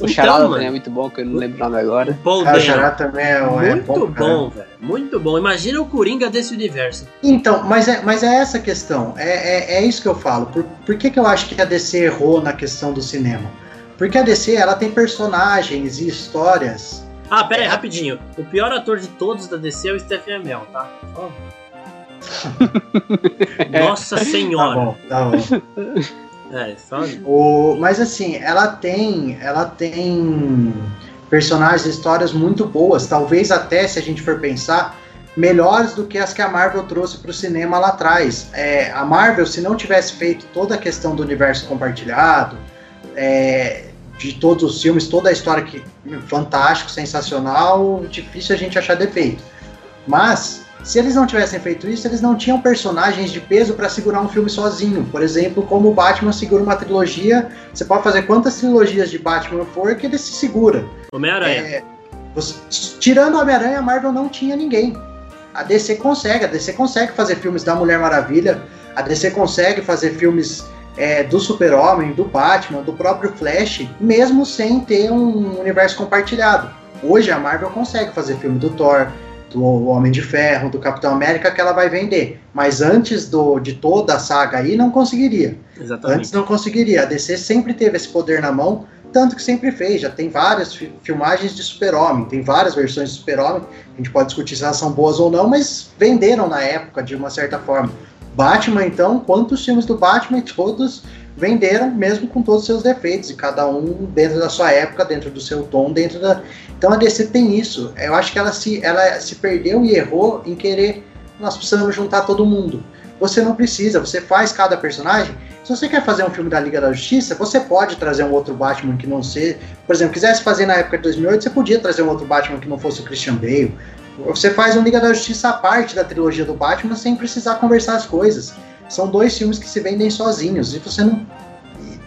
C: O
B: Então,
C: Charada também é muito bom, que eu não lembro o nome agora.
B: Paul
A: Ah, o
B: Dano.
A: Chará também é, é
B: Muito
A: bom. pra caramba.
B: bom, velho. Muito bom. Imagina o Coringa desse universo.
A: Então, mas é, mas é essa a questão. É, é, é isso que eu falo. Por, por que, que eu acho que a DC errou na questão do cinema? Porque a DC ela tem personagens e histórias.
B: Ah, pera aí, rapidinho. O pior ator de todos da DC é o Stephen Amell, tá? Só- Nossa
A: Tá
B: senhora.
A: bom, tá bom.
B: É, só.
A: O, mas assim, ela tem, ela tem personagens histórias muito boas, talvez até se a gente for pensar melhores do que as que a Marvel trouxe para o cinema lá atrás. É, a Marvel, se não tivesse feito toda a questão do universo compartilhado, é, de todos os filmes, toda a história que fantástico, sensacional, difícil a gente achar defeito. Mas se eles não tivessem feito isso, eles não tinham personagens de peso para segurar um filme sozinho. Por exemplo, como o Batman segura uma trilogia, você pode fazer quantas trilogias de Batman for que ele se segura.
B: Homem-Aranha.
A: É, tirando Homem-Aranha, a Marvel não tinha ninguém. A DC consegue, a DC consegue fazer filmes da Mulher Maravilha, a DC consegue fazer filmes é, do Super-Homem, do Batman, do próprio Flash, mesmo sem ter um universo compartilhado. Hoje a Marvel consegue fazer filme do Thor, do Homem de Ferro, do Capitão América que ela vai vender. Mas antes do, de toda a saga aí, não conseguiria.
B: Exatamente.
A: Antes não conseguiria. A DC sempre teve esse poder na mão, tanto que sempre fez. Já tem várias fi- filmagens de Super-Homem, tem várias versões de Super-Homem. A gente pode discutir se elas são boas ou não, mas venderam na época de uma certa forma. Batman, então, quantos filmes do Batman todos venderam, mesmo com todos os seus defeitos, e cada um dentro da sua época, dentro do seu tom, dentro da. Então a DC tem isso. Eu acho que ela se, ela se perdeu e errou em querer. Nós precisamos juntar todo mundo. Você não precisa, você faz cada personagem. Se você quer fazer um filme da Liga da Justiça, você pode trazer um outro Batman que não seja. Por exemplo, quisesse fazer na época de 2008, você podia trazer um outro Batman que não fosse o Christian Bale. Você faz um Liga da Justiça à parte da trilogia do Batman sem precisar conversar as coisas. São dois filmes que se vendem sozinhos e você não,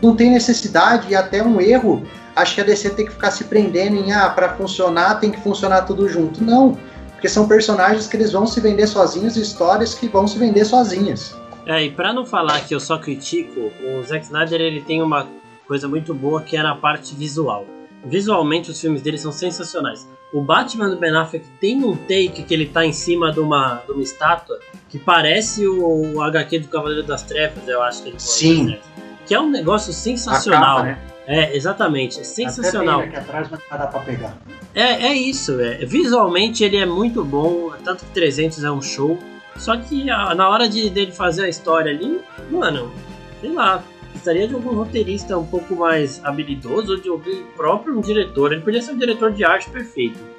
A: não tem necessidade e até um erro. Acho que a DC tem que ficar se prendendo em ah, para funcionar tem que funcionar tudo junto. Não, porque são personagens que eles vão se vender sozinhos e histórias que vão se vender sozinhas.
B: É, e pra não falar que eu só critico, o Zack Snyder ele tem uma coisa muito boa que é na parte visual. Visualmente os filmes dele são sensacionais. O Batman do Ben Affleck tem um take que ele tá em cima de uma, de uma estátua que parece o, o HQ do Cavaleiro das Trevas, eu acho que ele
A: Sim.
B: né? Que é um negócio sensacional.
A: capa, né?
B: É, exatamente, é sensacional.
A: Até tem aqui atrás, mas não dá pra pegar.
B: É, é isso, é. visualmente ele é muito bom, tanto que 300 é um show. Só que ah, na hora de dele fazer a história ali, mano, sei lá, precisaria de algum roteirista um pouco mais habilidoso ou de alguém próprio um diretor. Ele podia ser um diretor de arte perfeito.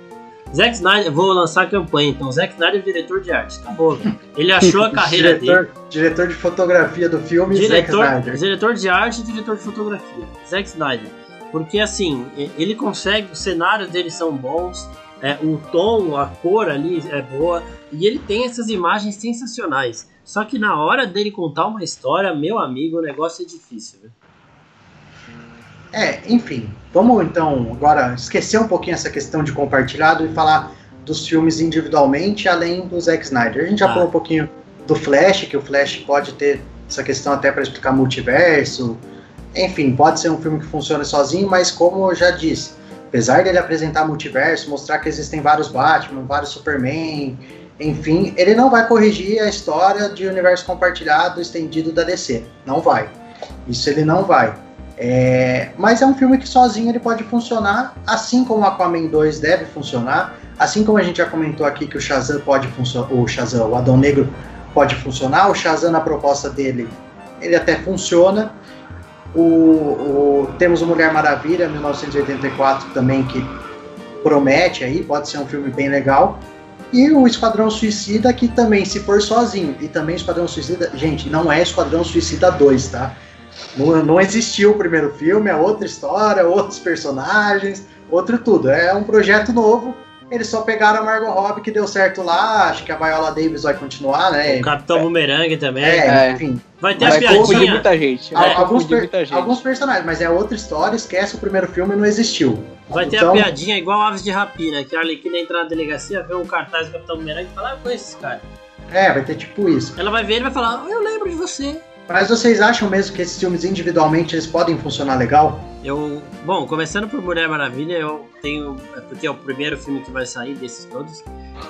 B: Zack Snyder, vou lançar a campanha então. Zack Snyder, diretor de arte, acabou. velho. Ele achou a carreira dele.
A: diretor, diretor de fotografia do filme, Zack
B: Diretor,
A: Snyder.
B: diretor de arte e diretor de fotografia. Zack Snyder. Porque assim, ele consegue, os cenários dele são bons, é, o tom, a cor ali é boa, e ele tem essas imagens sensacionais. Só que na hora dele contar uma história, meu amigo, o negócio é difícil. Né?
A: É, enfim, vamos então agora esquecer um pouquinho essa questão de compartilhado e falar dos filmes individualmente, além do Zack Snyder. A gente já
B: Ah.
A: falou um pouquinho do Flash, que o Flash pode ter essa questão até para explicar multiverso. Enfim, pode ser um filme que funciona sozinho, mas como eu já disse, apesar dele apresentar multiverso, mostrar que existem vários Batman, vários Superman, enfim, ele não vai corrigir a história de universo compartilhado estendido da DC. Não vai. Isso ele não vai. É, mas é um filme que sozinho ele pode funcionar, assim como Aquaman 2 deve funcionar, assim como a gente já comentou aqui que o Shazam pode funcionar, o Shazam, o Adão Negro pode funcionar, o Shazam na proposta dele, ele até funciona. O, o- temos o Mulher Maravilha 1984 também que promete aí, pode ser um filme bem legal. E o Esquadrão Suicida que também se for sozinho, e também Esquadrão Suicida, gente, não é Esquadrão Suicida 2, tá? Não, não existiu o primeiro filme, é outra história, outros personagens, outro tudo. É um projeto novo. Eles só pegaram a Margot Robbie que deu certo lá. Acho que a Viola Davis vai continuar, né?
B: O Capitão Boomerang também.
A: É,
C: É.
A: enfim.
B: Vai ter a
C: Vai
B: piadinha.
C: muita gente. Vai
A: alguns, per-
C: muita gente.
A: alguns personagens, mas é outra história. Esquece o primeiro filme, não existiu.
B: Vai ter
A: Então-
B: a piadinha igual Aves de Rapina, que a Arlequina entra na delegacia, vê um cartaz do Capitão Boomerang e fala, ah, eu conheço esse cara.
A: É, vai ter tipo isso.
B: Ela vai ver e vai falar, eu lembro de você.
A: Mas vocês acham mesmo que esses filmes individualmente eles podem funcionar legal?
B: Eu, bom, começando por Mulher Maravilha, eu tenho, é porque é o primeiro filme que vai sair desses todos.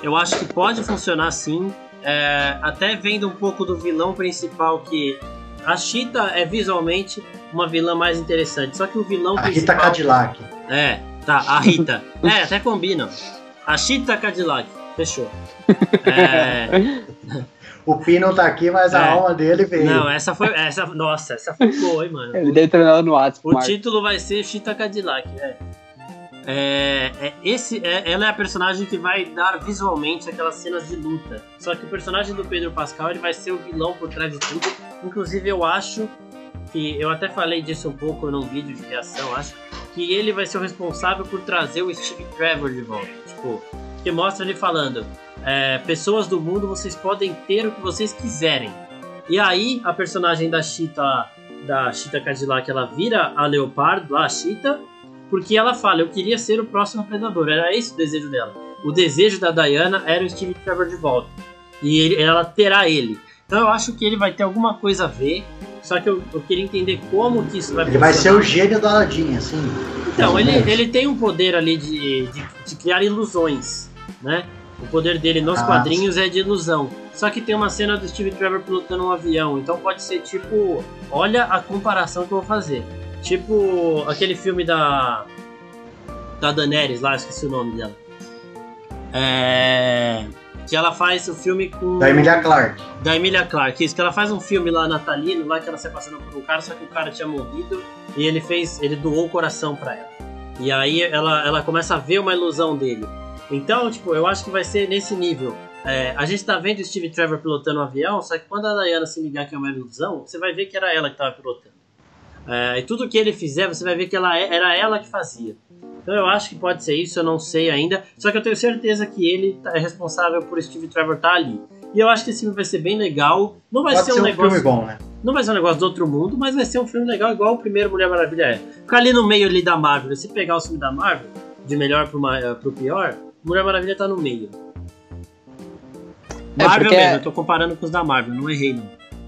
B: Eu acho que pode funcionar sim, é, até vendo um pouco do vilão principal que a Cheetah é visualmente uma vilã mais interessante, só que o vilão
A: A
B: principal
A: Rita Cadillac.
B: é, tá, a Rita. é, até combinam. A Cheetah Cadillac, fechou. É,
A: O Pino tá aqui, mas
B: É.
A: a alma dele veio.
B: não, essa foi, essa, nossa, essa foi boa, hein, mano.
C: Ele deve treinar no WhatsApp.
B: O
C: Marcos.
B: título vai ser Cheetah Cadillac, é. É, é, esse, é, ela é a personagem que vai dar visualmente aquelas cenas de luta. Só que o personagem do Pedro Pascal ele vai ser o vilão por trás de tudo. Inclusive eu acho que eu até falei disso um pouco num vídeo de reação, acho que ele vai ser o responsável por trazer o Steve Trevor de volta. Tipo, que mostra ele falando: é, pessoas do mundo, vocês podem ter o que vocês quiserem. E aí a personagem da Cheetah, da Cheetah Cadillac, ela vira a Leopardo, a Cheetah, porque ela fala: eu queria ser o próximo predador. Era esse o desejo dela. O desejo da Diana era o Steve Trevor de volta. E ele- ela terá ele. Então eu acho que ele vai ter alguma coisa a ver. Só que eu, eu queria entender como que isso vai
A: Ele vai ser
B: funcionar.
A: o gênio do Aladdin, assim.
B: Então, ele, ele tem um poder ali de, de, de criar ilusões, né? O poder dele nos
A: Ah,
B: quadrinhos é de ilusão. Só que tem uma cena do Steve Trevor pilotando um avião. Então pode ser tipo. Olha a comparação que eu vou fazer. Tipo aquele filme da. Da Daenerys lá, esqueci o nome dela. É. Que ela faz o filme com.
A: Da Emilia Clarke.
B: Da Emilia Clarke, isso, que ela faz um filme lá natalino, lá que ela se apaixona por um cara, só que o cara tinha morrido e ele fez. ele doou o coração pra ela. E aí ela, ela começa a ver uma ilusão dele. Então, tipo, eu acho que vai ser nesse nível. É, a gente tá vendo o Steve Trevor pilotando um avião, só que quando a Diana se ligar que é uma ilusão, você vai ver que era ela que tava pilotando. É, e tudo que ele fizer, você vai ver que ela é- era ela que fazia. Então eu acho que pode ser isso, eu não sei ainda. Só que eu tenho certeza que ele tá- é responsável por Steve Trevor estar ali. E eu acho que esse filme vai ser bem legal. Não vai
A: Pode
B: ser
A: ser
B: um
A: um
B: negócio.
A: filme bom, né?
B: Não vai ser um negócio do outro mundo, mas vai ser um filme legal igual o primeiro Mulher Maravilha é. Ficar ali no meio ali da Marvel. Se pegar o filme da Marvel, de melhor pro, pro pior, Mulher Maravilha tá no meio.
C: É,
B: Marvel
C: porque-
B: mesmo, eu tô comparando com os da Marvel, não errei não.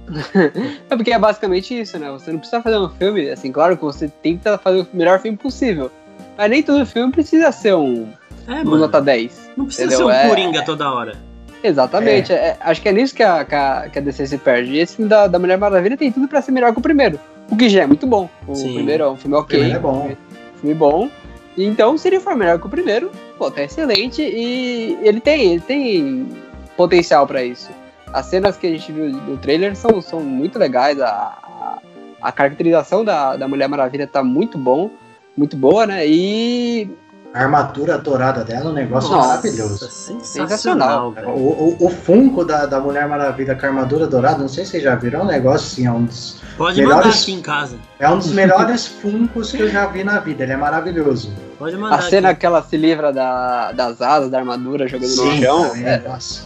C: É porque é basicamente isso, né? Você não precisa fazer um filme, assim, claro que você tenta fazer o melhor filme possível. Mas nem todo filme precisa ser um,
B: É,
C: um
B: mano.
C: nota 10.
B: Não precisa
C: entendeu?
B: ser um
C: É-
B: Coringa toda hora.
C: Exatamente. é- acho que é nisso que a, que a, que a DC se perde. E esse filme da, da Mulher Maravilha tem tudo pra ser melhor que o primeiro. O que já é muito bom. O
B: Sim.
C: primeiro é um filme
A: O
C: ok.
A: primeiro é bom.
C: filme bom. E Então, se ele for melhor que o primeiro, pô, tá excelente e ele tem, ele tem potencial pra isso. As cenas que a gente viu no trailer são, são muito legais, a, a, a caracterização da, da Mulher Maravilha tá muito bom, muito boa, né? E
A: A armadura dourada dela é um negócio
C: Nossa.
A: maravilhoso.
B: Sensacional,
C: Sensacional.
A: O, o, o Funko da, da Mulher Maravilha com a armadura dourada, não sei se vocês já viram, é um negócio assim, é um dos,
B: Pode
A: Melhores-
B: mandar aqui em casa.
A: é um dos melhores Funkos que eu já vi na vida, ele é maravilhoso.
B: Pode mandar
C: a cena
B: aqui.
C: que ela se livra da, das asas, da armadura jogando no
A: Sim,
C: chão,
A: também,
C: é,
A: nossa.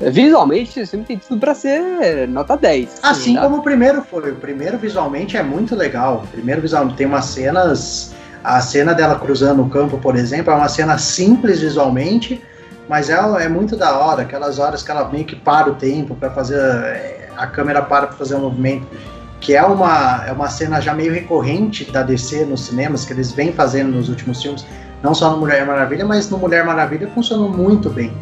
C: visualmente esse filme tem tudo pra ser nota 10.
A: Assim
C: tá?
A: como o primeiro foi. O primeiro visualmente é muito legal. O primeiro visualmente tem umas cenas. A cena dela cruzando o campo, por exemplo, é uma cena simples visualmente, mas é, é muito da hora. Aquelas horas que ela meio que para o tempo para fazer. é, A câmera para para fazer um movimento. Que é uma, é uma cena já meio recorrente da DC nos cinemas, que eles vêm fazendo nos últimos filmes, não só no Mulher Maravilha, mas no Mulher Maravilha funcionou muito bem.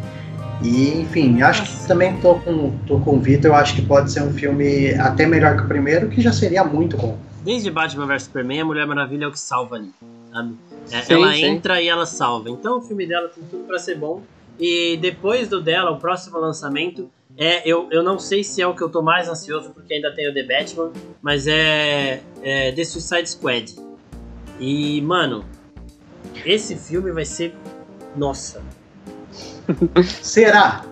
A: E, enfim, acho que também tô com, tô com o Vitor, eu acho que pode ser um filme até melhor que o primeiro, que já seria muito bom.
B: Desde Batman vs Superman, a Mulher Maravilha é o que salva ali. sabe? É,
C: Sim,
B: ela
C: sim.
B: entra e ela salva. Então o filme dela tem tudo pra ser bom. E depois do dela, o próximo lançamento é. Eu, eu não sei se é o que eu tô mais ansioso, porque ainda tem o The Batman, mas é, é The Suicide Squad. E, mano, esse filme vai ser. Nossa.
A: Será?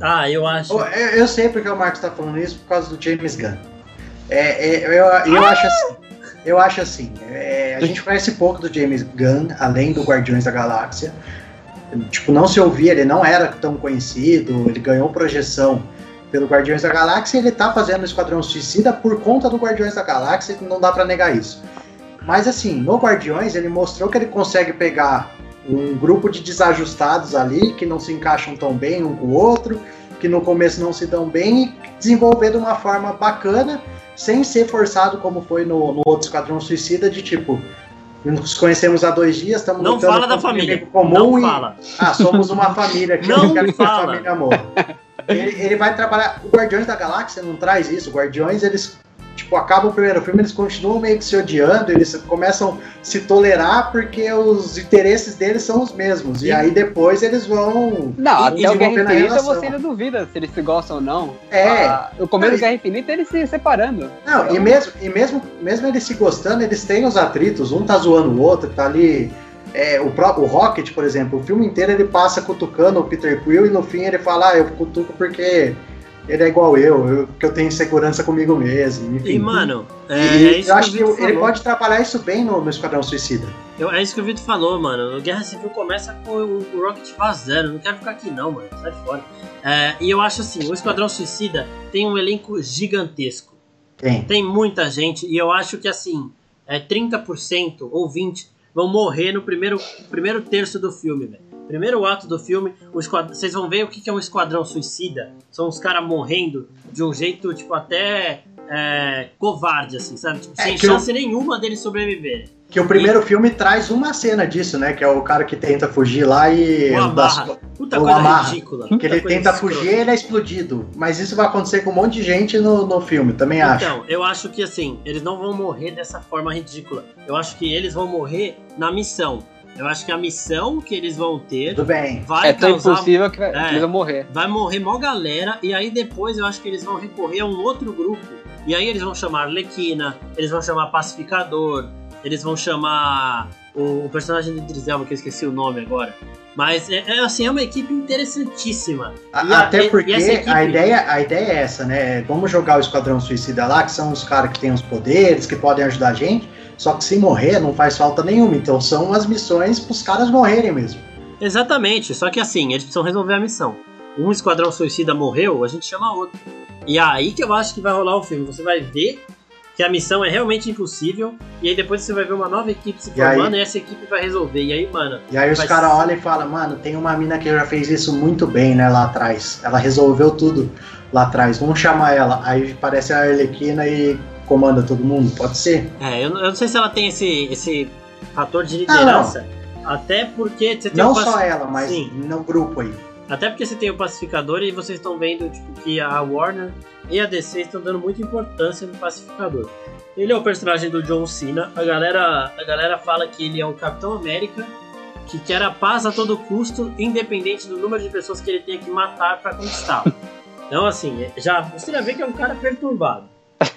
B: Ah, eu acho.
A: Eu, eu sei porque o Marcos tá falando isso por causa do James Gunn. É, é, eu, eu acho assim. Eu acho assim. é, a gente conhece pouco do James Gunn, além do Guardiões da Galáxia. Tipo, não se ouvia, ele não era tão conhecido, ele ganhou projeção pelo Guardiões da Galáxia e ele tá fazendo o Esquadrão Suicida por conta do Guardiões da Galáxia, não dá pra negar isso. Mas assim, no Guardiões ele mostrou que ele consegue pegar um grupo de desajustados ali, que não se encaixam tão bem um com o outro, que no começo não se dão bem e desenvolver de uma forma bacana, sem ser forçado como foi no, no outro Esquadrão Suicida, de tipo, nos conhecemos há dois dias, estamos
B: Não fala da família.
A: comum
B: Não
A: e
B: fala.
A: ah, somos uma família aqui,
B: Não
A: eu quero que a
B: fala.
A: família morra. Ele, ele vai trabalhar. O Guardiões da Galáxia não traz isso. O Guardiões, eles, tipo, acaba o primeiro filme, eles continuam meio que se odiando, eles começam a se tolerar porque os interesses deles são os mesmos. E,
B: E-
A: aí depois eles vão.
C: Não, até o Guerra Infinita você ainda duvida se eles se gostam ou não.
A: É.
C: Ah, no começo do Guerra Infinita eles se separando.
A: Não, e mesmo, e mesmo, mesmo eles se gostando, eles têm os atritos, um tá zoando o outro, tá ali. É, o próprio Rocket, por exemplo, o filme inteiro ele passa cutucando o Peter Quill e no fim ele fala, ah, eu cutuco porque ele é igual eu, eu que eu tenho segurança comigo mesmo. Enfim.
B: E, mano, é,
A: E
B: é isso
A: eu acho
B: que
A: ele pode trabalhar isso bem no, no Esquadrão Suicida.
B: Eu- é isso que o Vitor falou, mano. O Guerra Civil começa com o, o Rocket vazando. Não quero ficar aqui, não, mano. Sai fora. É, e eu acho assim: o Esquadrão Suicida tem um elenco gigantesco.
A: Tem.
B: Tem muita gente. E eu acho que, assim, é 30% ou 20% vão morrer no primeiro, primeiro terço do filme, velho. Primeiro ato do filme, vocês vão ver o que que é um esquadrão suicida. São os caras morrendo de um jeito, tipo, até é, covarde, assim, sabe? Tipo,
A: É
B: sem
A: que eu-
B: chance nenhuma deles sobreviverem.
A: Que o primeiro filme traz uma cena disso, né? Que é o cara que tenta fugir lá e.
B: Uma
A: das-
B: barra. Puta
A: Uma
B: coisa
A: barra.
B: ridícula.
A: que
B: puta
A: ele
B: coisa
A: tenta fugir e ele é explodido. Mas isso vai acontecer com um monte de gente no, no filme, também acho.
B: Então, eu acho que assim, eles não vão morrer dessa forma ridícula. Eu acho que eles vão morrer na missão. Eu acho que a missão que eles vão ter
A: Tudo bem.
B: vai
C: é tão
B: causar.
C: impossível que, vai-
B: É.
C: que eles vão morrer.
B: Vai morrer mó galera, e aí depois eu acho que eles vão recorrer a um outro grupo. E aí eles vão chamar Lequina, eles vão chamar Pacificador, eles vão chamar o, o personagem do Idris Elba, que eu esqueci o nome agora. Mas é, é, assim, é uma equipe interessantíssima.
A: A-
B: E a-
A: Até porque
B: e equipe-
A: a, ideia, a ideia é essa, né? Vamos jogar o Esquadrão Suicida lá, que são os caras que têm os poderes, que podem ajudar a gente. Só que se morrer, não faz falta nenhuma. Então são as missões pros caras morrerem mesmo.
B: Exatamente, só que assim, eles precisam resolver a missão. Um esquadrão suicida morreu, a gente chama outro. E é aí que eu acho que vai rolar o filme. Você vai ver que a missão é realmente impossível, e aí depois você vai ver uma nova equipe se
A: E aí-
B: formando e, essa equipe vai resolver. E aí, mano,
A: E aí os
B: Vai
A: caras olham e falam, mano, tem uma mina que já fez isso muito bem, né, lá atrás. Ela resolveu tudo lá atrás. Vamos chamar ela. Aí parece a Arlequina e comanda todo mundo. Pode ser.
B: é, eu, não- eu não sei se ela tem esse, esse fator de
A: Ah,
B: liderança. até porque você tem
A: Não
B: paci-
A: só ela, mas
B: Sim.
A: no grupo aí.
B: Até porque você tem o pacificador e vocês estão vendo tipo, que a Warner e a DC estão dando muita importância no pacificador. Ele é o personagem do John Cena. A galera, a galera fala que ele é o Capitão América que quer a paz a todo custo, independente do número de pessoas que ele tenha que matar para conquistá-la. Então, assim, já você já vê que é um cara perturbado,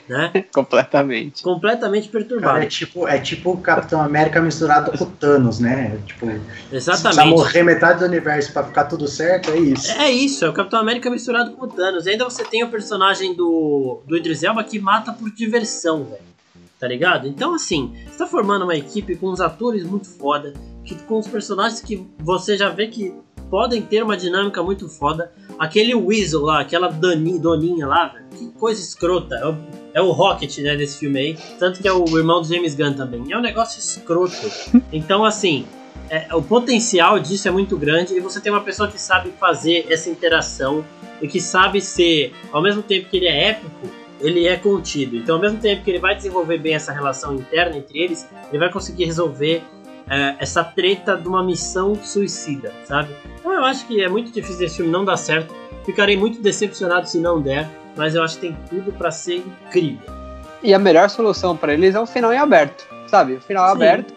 B: né?
C: Completamente.
B: Completamente
A: Cara,
B: perturbado.
A: é tipo, é tipo o Capitão América misturado com o Thanos, né? Tipo, se
B: Exatamente.
A: morrer metade do universo pra ficar tudo certo, é isso.
B: É isso, é o Capitão América misturado com o Thanos. E ainda você tem o personagem do, do Idris Elba que mata por diversão, velho. Tá ligado? Então, assim, você tá formando uma equipe com uns atores muito foda, que, com os personagens que você já vê que podem ter uma dinâmica muito foda. Aquele Weasel lá, aquela Dani, Doninha lá, velho, que coisa escrota. É o, é o Rocket, né, desse filme aí. Tanto que é o irmão do James Gunn também. É um negócio escroto. Então, assim, é, o potencial disso é muito grande e você tem uma pessoa que sabe fazer essa interação e que sabe ser, ao mesmo tempo que ele é épico, ele é contido. Então, ao mesmo tempo que ele vai desenvolver bem essa relação interna entre eles, ele vai conseguir resolver é, essa treta de uma missão suicida, sabe? Então, eu acho que é muito difícil esse filme não dar certo. Ficarei muito decepcionado se não der, mas eu acho que tem tudo pra ser incrível.
C: E a melhor solução pra eles é um final em aberto, sabe? O final
B: Sim.
C: aberto.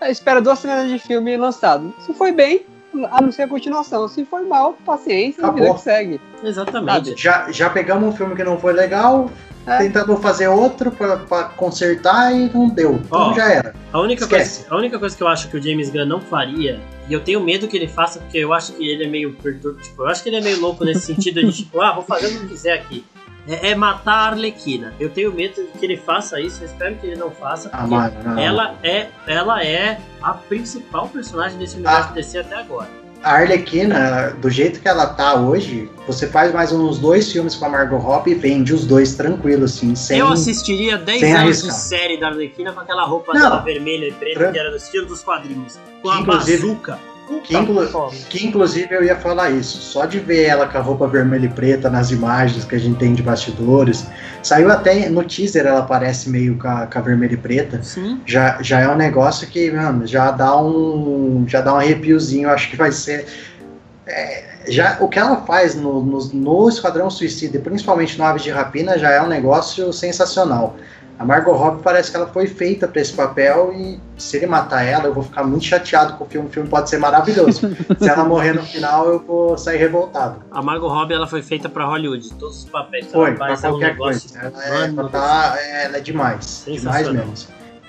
C: Aí Espera duas semanas de filme lançado. Se foi bem, anuncia a continuação. Se foi mal, paciência, a vida
A: Acabou.
C: que segue.
B: Exatamente.
A: Já, já pegamos um filme que não foi legal,
C: É.
A: tentamos fazer outro pra, pra consertar e não deu. Então
B: Ó,
A: já era.
B: A única,
A: Esquece.
B: coisa, a única coisa que eu acho que o James Gunn não faria, e eu tenho medo que ele faça, porque eu acho que ele é meio pertur- tipo, eu acho que ele é meio louco nesse sentido de tipo, ah, vou fazer o que quiser aqui. É, é matar a Arlequina. Eu tenho medo que ele faça isso, eu espero que ele não faça,
A: Ah,
B: porque
A: mano, não.
B: ela é, ela é a principal personagem desse universo
A: Ah.
B: DC até agora.
A: A Arlequina, do jeito que ela tá hoje, você faz mais uns dois filmes com a Margot Robbie e vende os dois tranquilo, assim, sem.
B: eu assistiria 10
A: sem
B: anos de
A: arriscar.
B: série da Arlequina com aquela roupa
A: Não.
B: vermelha e preta, que era do estilo dos quadrinhos. Com a bazuca.
A: Que, inclu que, inclusive eu ia falar isso. Só de ver ela com a roupa vermelha e preta nas imagens que a gente tem de bastidores. Saiu até no teaser, ela aparece meio com a, com a vermelha e preta.
B: Sim.
A: Já, já é um negócio que, mano, já dá um. Já dá um arrepiozinho. Acho que vai ser. É, já, o que ela faz no, no, no Esquadrão Suicida, principalmente no Aves de Rapina, já é um negócio sensacional. A Margot Robbie parece que ela foi feita para esse papel e se ele matar ela, eu vou ficar muito chateado com o filme. O filme pode ser maravilhoso. se ela morrer no final, eu vou sair revoltado.
B: A Margot Robbie ela foi feita para Hollywood. Todos os papéis
A: foi,
B: ela faz
A: é um negócio. Coisa. Ela, é, ela, tá, ela é demais. Demais mesmo.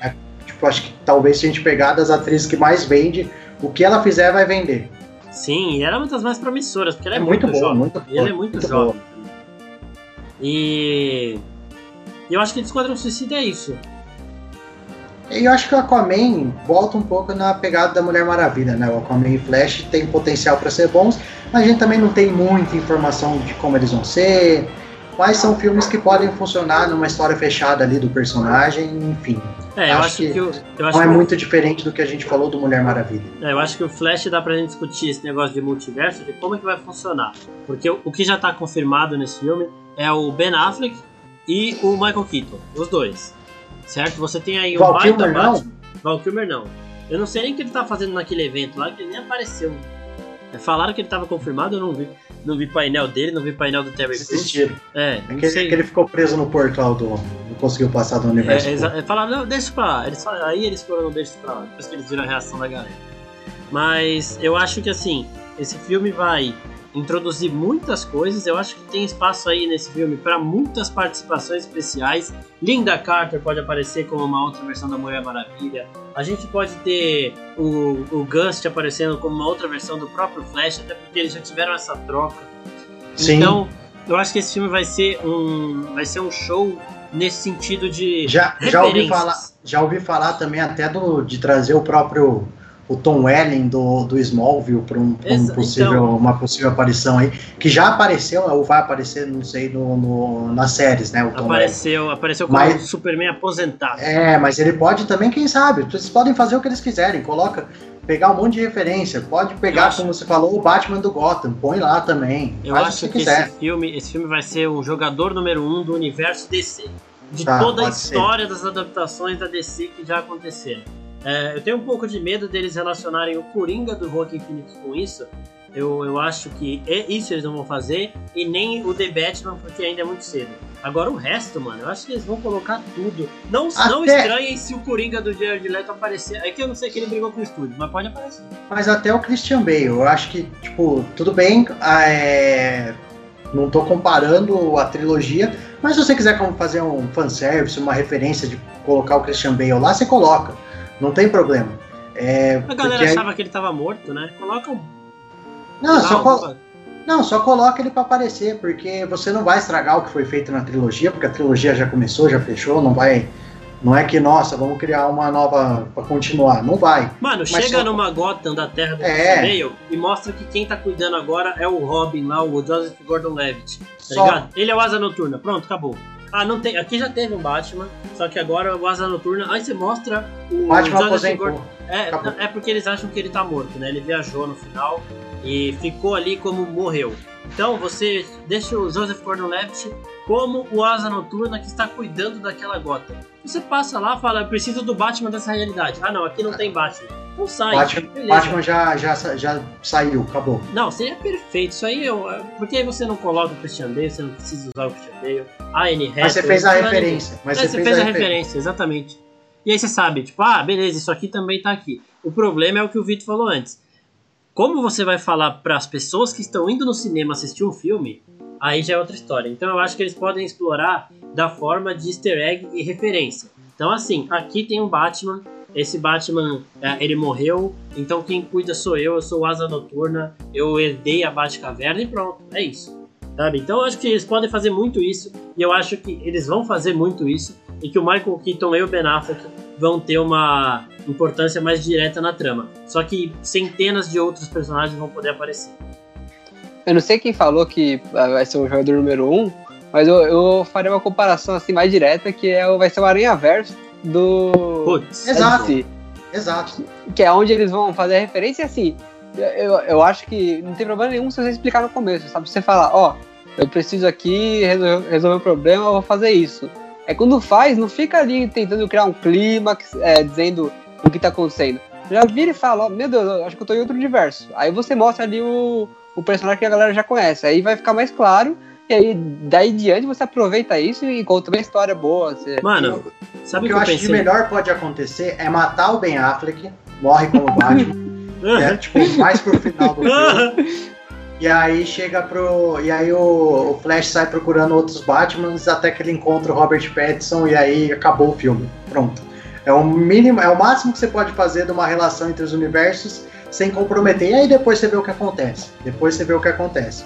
A: É, tipo, acho que talvez se a gente pegar das atrizes que mais vende, o que ela fizer vai vender.
B: Sim, e ela é uma das mais promissoras, porque ela é, é muito, muito boa, jovem. Muito e ela é muito, muito jovem. Boa. E e eu acho que Esquadrão Suicida é isso.
A: E eu acho que o Aquaman volta um pouco na pegada da Mulher Maravilha, né? O Aquaman e Flash tem potencial para ser bons, mas a gente também não tem muita informação de como eles vão ser. Quais são filmes que podem funcionar numa história fechada ali do personagem, enfim.
B: É, eu acho, acho que, que eu, eu
A: acho não é muito diferente do que a gente falou do Mulher Maravilha.
B: É, eu acho que o Flash dá pra gente discutir esse negócio de multiverso, de como é que vai funcionar. Porque o que já tá confirmado nesse filme é o Ben Affleck e o Michael Keaton, os dois. Certo? Você tem aí o
A: Val Kilmer, Batman.
B: Val Kilmer não. Eu não sei nem o que ele tá fazendo naquele evento lá, que ele nem apareceu. É, falaram que ele tava confirmado, eu não vi. Não vi painel dele, não vi painel do Terry
A: Crews.
B: É,
A: é que, que, ele ficou preso no portal do. Não conseguiu passar do universo.
B: É, é, falaram, não, deixa pra lá. Eles, aí eles foram, não deixa pra lá. Depois que eles viram a reação da galera. Mas eu acho que assim, esse filme vai introduzir muitas coisas. Eu acho que tem espaço aí nesse filme para muitas participações especiais. Linda Carter pode aparecer como uma outra versão da Mulher Maravilha. A gente pode ter o, o Gust aparecendo como uma outra versão do próprio Flash, até porque eles já tiveram essa troca. Sim. Então, eu acho que esse filme vai ser um, vai ser um show nesse sentido de
A: já já ouvi falar já ouvi falar também até do de trazer o próprio o Tom Welling do, do Smallville para um, um possível, então, uma possível aparição aí, que já apareceu ou vai aparecer, não sei, no, no nas séries, né?
B: apareceu, Welling. apareceu como mas, um Superman aposentado.
A: É, mas ele pode também, quem sabe? Vocês podem fazer o que eles quiserem, coloca, pegar um monte de referência, pode pegar, acho, como você falou, o Batman do Gotham, põe lá também.
B: Eu acho que quiser. esse filme, esse filme vai ser o jogador número um do universo DC. De tá, toda a história ser. das adaptações da DC que já aconteceram. É, eu tenho um pouco de medo deles relacionarem o Coringa do Joaquin Phoenix com isso. Eu, eu acho que isso eles não vão fazer e nem o The Batman porque ainda é muito cedo. Agora o resto, mano, eu acho que eles vão colocar tudo. Não, Até... não estranhem se o Coringa do Jared Leto aparecer. É que eu não sei que ele brigou com o estúdio, mas pode aparecer.
A: Mas até o Christian Bale, eu acho que, tipo, tudo bem, é... não tô comparando a trilogia, mas se você quiser fazer um fanservice, uma referência de colocar o Christian Bale lá, você coloca. Não tem problema. É,
B: a galera achava que ele tava morto, né? Coloca um.
A: Não, só, col... não, só coloca ele para aparecer, porque você não vai estragar o que foi feito na trilogia, porque a trilogia já começou, já fechou, não vai. Não é que, nossa, vamos criar uma nova para continuar. Não vai.
B: Mano, Mas chega só... numa Gotham da Terra do é. Meio e mostra que quem tá cuidando agora é o Robin lá, o Joseph Gordon-Levitt. Tá só... ligado? Ele é o Asa Noturna. Pronto, acabou. Ah, não tem. Aqui já teve um Batman, só que agora o Asa Noturna. Aí você mostra o.
A: Batman aposentou.
B: É, é porque eles acham que ele tá morto, né? Ele viajou no final e ficou ali como morreu. Então você deixa o Joseph Gordon-Levitt como o Asa Noturna que está cuidando daquela gota. Você passa lá e fala, eu preciso do Batman dessa realidade. Ah não, aqui não tem Batman. Não sai.
A: Batman, Batman já, já, já saiu, acabou.
B: Não, seria perfeito. Isso aí, eu, por que você não coloca o Christian Bale? Você não precisa usar o Christian Bale. A N
A: Mas você fez a referência. Mas
B: é, você, fez, a, referência, referência, exatamente. E aí você sabe, tipo, ah, beleza, isso aqui também tá aqui. O problema é o que o Vitor falou antes. Como você vai falar para as pessoas que estão indo no cinema assistir um filme, aí já é outra história. Então eu acho que eles podem explorar da forma de easter egg e referência. Então assim, aqui tem um Batman, esse Batman, é, ele morreu, então quem cuida sou eu, eu sou Asa Noturna, eu herdei a Batcaverna e pronto, é isso. Sabe? Então eu acho que eles podem fazer muito isso, e eu acho que eles vão fazer muito isso, e que o Michael Keaton e o Ben Affleck vão ter uma importância mais direta na trama. Só que centenas de outros personagens vão poder aparecer.
C: Eu não sei quem falou que ah, vai ser o jogador número 1, um, mas eu, eu faria uma comparação assim mais direta, que é, vai ser o Aranha Verso do.
B: Putz.
A: Exato. Exato.
C: Que é onde eles vão fazer a referência assim. Eu, eu acho que não tem problema nenhum se você explicar no começo, sabe? Você falar, ó, oh, eu preciso aqui resolver, resolver um problema, eu vou fazer isso. É quando faz, não fica ali tentando criar um clima, é, dizendo o que tá acontecendo. Já vira e fala, oh, meu Deus, acho que eu tô em outro universo. Aí você mostra ali o, o personagem que a galera já conhece. Aí vai ficar mais claro. E aí, daí em diante, você aproveita isso e conta uma história boa. Você...
B: Mano,
A: sabe o que, que eu, eu acho que melhor pode acontecer é matar o Ben Affleck, morre como Batman, né? Tipo, mais pro final do filme. E aí chega pro. E aí o, o, Flash sai procurando outros Batmans até que ele encontra o Robert Pattinson e aí acabou o filme. Pronto. É o mínimo, é o máximo que você pode fazer de uma relação entre os universos sem comprometer. E aí depois você vê o que acontece. Depois você vê o que acontece.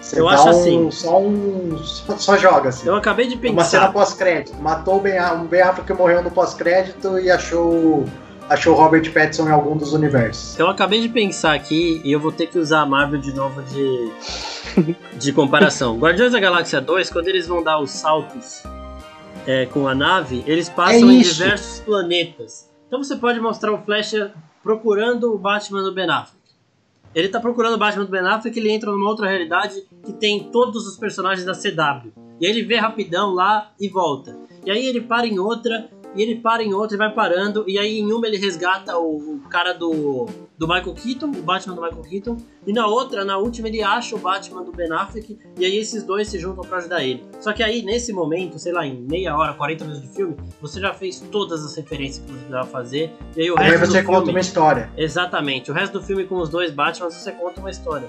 A: Você
B: eu acho
A: um,
B: assim.
A: Só um. Só, só, joga assim.
B: Eu acabei de pensar.
A: Uma cena pós-crédito. Matou o Ben, um Ben Affleck que morreu no pós-crédito e achou. Achou Robert Pattinson em algum dos universos.
B: Eu acabei de pensar aqui e eu vou ter que usar a Marvel de novo de, de comparação. Guardiões da Galáxia 2, quando eles vão dar os saltos é, com a nave, eles passam é em diversos planetas. Então você pode mostrar o Flash procurando o Batman do Ben Affleck. Ele tá procurando o Batman do Ben Affleck, ele entra numa outra realidade que tem todos os personagens da CW. E aí ele vê rapidão lá e volta. E aí ele para em outra e ele para em outra e vai parando, e aí em uma ele resgata o, o, cara do, do Michael Keaton, o Batman do Michael Keaton, e na outra, na última, ele acha o Batman do Ben Affleck, e aí esses dois se juntam para ajudar ele. Só que aí, nesse momento, sei lá, em meia hora, 40 minutos de filme, você já fez todas as referências que você precisava fazer, e aí o resto
A: aí você
B: do
A: conta
B: filme,
A: uma história.
B: Exatamente, o resto do filme com os dois Batman, você conta uma história.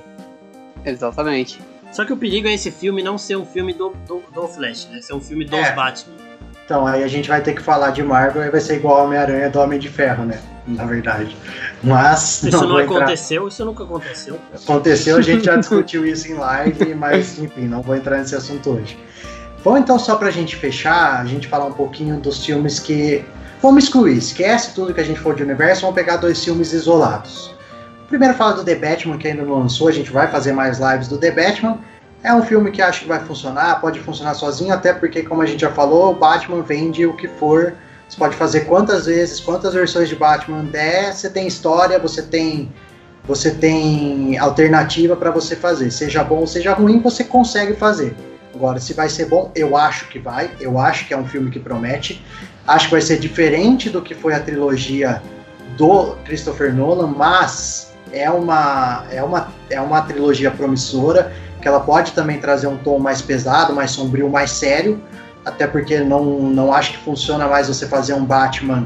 C: Exatamente.
B: Só que o perigo é esse filme não ser um filme do, do, do Flash, né? Ser um filme dos
A: É.
B: Batman.
A: Então aí a gente vai ter que falar de Marvel e vai ser igual Homem-Aranha do Homem de Ferro, né? Na verdade. Mas.
B: Isso não,
A: entrar-
B: aconteceu, isso nunca aconteceu.
A: Aconteceu, a gente já discutiu isso em live, mas enfim, não vou entrar nesse assunto hoje. Bom, então só pra gente fechar, a gente falar um pouquinho dos filmes que. Vamos excluir, esquece tudo que a gente for de universo, vamos pegar dois filmes isolados. Primeiro fala do The Batman, que ainda não lançou, a gente vai fazer mais lives do The Batman. É um filme que acho que vai funcionar, pode funcionar sozinho, até porque, como a gente já falou, o Batman vende o que for. Você pode fazer quantas vezes, quantas versões de Batman der, você tem história, você tem você tem alternativa para você fazer. Seja bom ou seja ruim, você consegue fazer. Agora, se vai ser bom, eu acho que vai. Eu acho que é um filme que promete. Acho que vai ser diferente do que foi a trilogia do Christopher Nolan, mas é uma, é uma, é uma trilogia promissora, que ela pode também trazer um tom mais pesado, mais sombrio, mais sério. Até porque não, não acho que funciona mais você fazer um Batman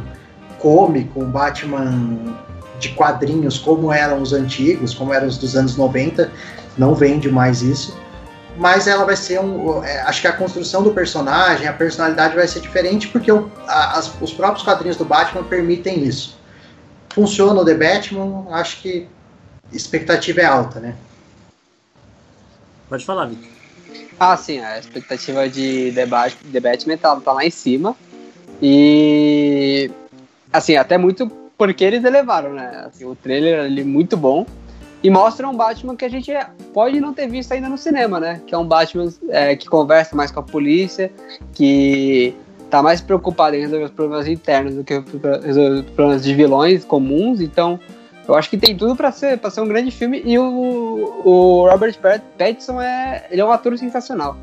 A: cômico, um Batman de quadrinhos como eram os antigos, como eram os dos anos 90, não vende mais isso. Mas ela vai ser um. é, Acho que a construção do personagem, a personalidade vai ser diferente, porque o- a- as- os próprios quadrinhos do Batman permitem isso. Funciona o The Batman, acho que expectativa é alta, né?
B: Pode falar, Vitor.
C: Ah, sim, a expectativa de debate, Batman tá, tá lá em cima. E. Assim, até muito porque eles elevaram, né? Assim, o trailer ali muito bom. E mostra um Batman que a gente pode não ter visto ainda no cinema, né? Que é um Batman é, que conversa mais com a polícia, que tá mais preocupado em resolver os problemas internos do que resolver os problemas de vilões comuns. Então, eu acho que tem tudo pra ser, pra ser um grande filme. E o, o Robert Pat- Pattinson é, ele é um ator sensacional.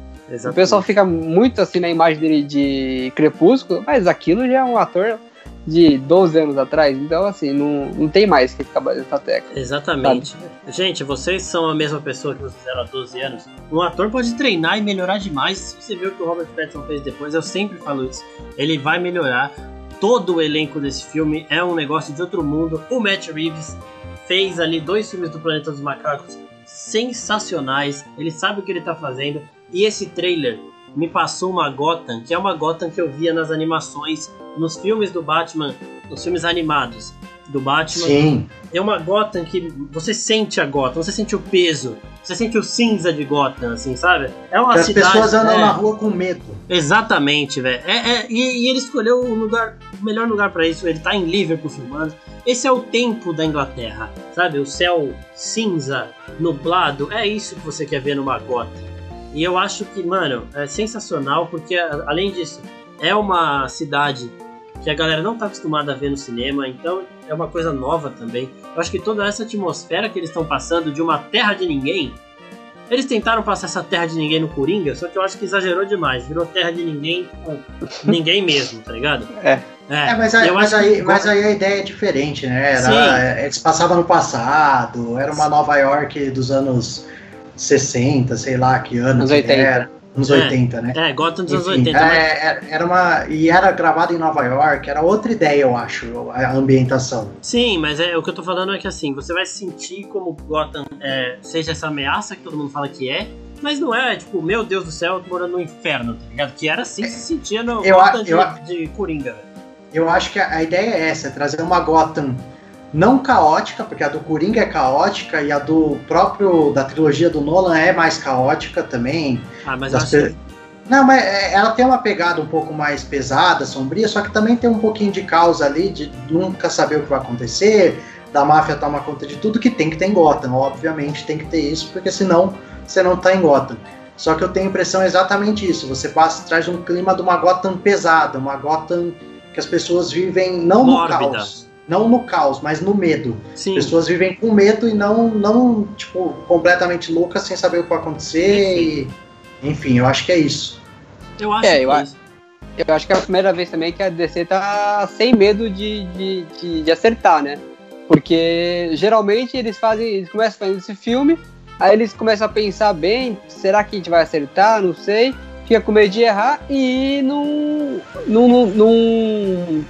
C: O pessoal fica muito assim na imagem dele de Crepúsculo, mas aquilo já é um ator de 12 anos atrás, então assim, não, não tem mais que ficar batendo essa tecla.
B: Exatamente. Gente, vocês são a mesma pessoa que vocês eram há 12 anos. Um ator pode treinar e melhorar demais. Se você viu o que o Robert Pattinson fez depois, eu sempre falo isso. Ele vai melhorar. Todo o elenco desse filme é um negócio de outro mundo. O Matt Reeves fez ali dois filmes do Planeta dos Macacos sensacionais. Ele sabe o que ele tá fazendo. E esse trailer me passou uma Gotham, que é uma Gotham que eu via nas animações, nos filmes do Batman, nos filmes animados do Batman
A: Sim.
B: é uma Gotham que você sente a Gotham, você sente o peso, você sente o cinza de Gotham, assim, sabe? É uma
A: Que as
B: cidade.
A: pessoas andam
B: é,
A: na rua com medo.
B: Exatamente, velho. É, é- e, e ele escolheu o lugar, o melhor lugar pra isso. Ele tá em Liverpool filmando. Esse é o tempo da Inglaterra, sabe? O céu cinza, nublado. É isso que você quer ver numa Gotham. E eu acho que, mano, é sensacional porque além disso é uma cidade que a galera não tá acostumada a ver no cinema, então é uma coisa nova também. Eu acho que toda essa atmosfera que eles estão passando de uma terra de ninguém. Eles tentaram passar essa terra de ninguém no Coringa, só que eu acho que exagerou demais. Virou terra de ninguém com ninguém mesmo, tá ligado?
C: É.
A: É, é mas, aí, mas, aí, mas aí a ideia é diferente, né? Era, eles passavam no passado, era uma Nova York dos anos 60, sei lá que ano.
C: Anos 80. Era.
A: Anos é, 80, né?
B: É, Gotham dos anos 80. É,
A: mas... era uma. E era gravado em Nova York, era outra ideia, eu acho, a ambientação.
B: Sim, mas é, o que eu tô falando é que assim, você vai sentir como Gotham é, seja essa ameaça que todo mundo fala que é, mas não é, tipo, meu Deus do céu, eu tô morando no inferno, tá ligado? Que era assim que se sentia no
A: eu,
B: Gotham
A: eu,
B: de, de Coringa, velho.
A: Eu acho que a, a ideia é essa, é trazer uma Gotham não caótica, porque a do Coringa é caótica e a do próprio da trilogia do Nolan é mais caótica também.
B: Ah, mas acho pe...
A: Não, mas é, ela tem uma pegada um pouco mais pesada, sombria, só que também tem um pouquinho de causa ali, de nunca saber o que vai acontecer, da máfia tomar conta de tudo, que tem que ter em Gotham, obviamente tem que ter isso, porque senão você não tá em Gotham. Só que eu tenho a impressão exatamente isso, você passa, traz um clima de uma Gotham pesada, uma Gotham que as pessoas vivem não Mórbida. no caos. Não no caos, mas no medo.
B: Sim.
A: As pessoas vivem com medo e não, não tipo, completamente loucas sem saber o que vai acontecer. E, enfim, eu acho que é isso.
B: Eu acho
C: é,
B: que
C: eu,
B: é isso.
C: eu acho que é a primeira vez também que a DC tá sem medo de, de, de, de acertar, né? Porque geralmente eles fazem, eles começam fazendo esse filme, aí eles começam a pensar bem, será que a gente vai acertar? Não sei fica com medo de errar e não, não, não, não,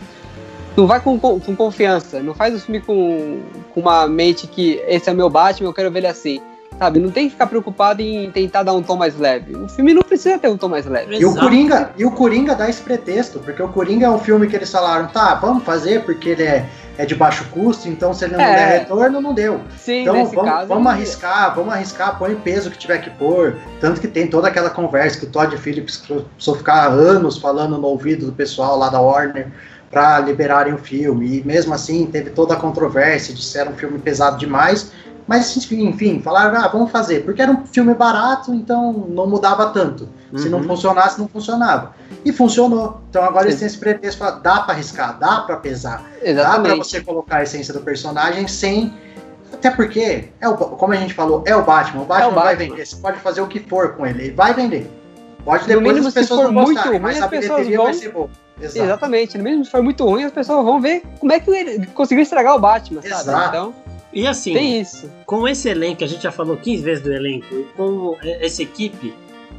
C: não vai com, com confiança, não faz o filme com, com uma mente que esse é o meu Batman, eu quero ver ele assim. Sabe, não tem que ficar preocupado em tentar dar um tom mais leve. O filme não precisa ter um tom mais leve.
A: E o Coringa, e o Coringa dá esse pretexto, porque o Coringa é um filme que eles falaram, tá, vamos fazer porque ele é é de baixo custo, então se ele não é. der retorno, não deu.
C: Sim,
A: então
C: vamos,
A: caso, vamos arriscar, vamos arriscar, põe o peso que tiver que pôr. Tanto que tem toda aquela conversa que o Todd Phillips precisou ficar anos falando no ouvido do pessoal lá da Warner para liberarem o filme. E mesmo assim teve toda a controvérsia, disseram um filme pesado demais. Mas enfim, falaram, ah, vamos fazer, porque era um filme barato, então não mudava tanto. Uhum. Se não uhum. funcionasse, não funcionava. E funcionou. Então agora eles têm esse pretexto para dá para arriscar, dá para pesar,
C: Exatamente.
A: dá para você colocar a essência do personagem sem até porque é o, como a gente falou, é o Batman. O Batman, é o Batman. vai vender. Você pode fazer o que for com ele, ele vai vender. Pode depois
C: mínimo,
A: as pessoas
C: não gostarem, ruim,
A: mas a bilheteria vão... vai ser boa.
C: Exato. Exatamente. No mesmo se for muito ruim, as pessoas vão ver como é que ele conseguiu estragar o Batman,
A: Exato.
C: sabe? Então,
B: e assim,
C: tem isso.
B: com esse elenco, a gente já falou 15 vezes do elenco, e com essa equipe,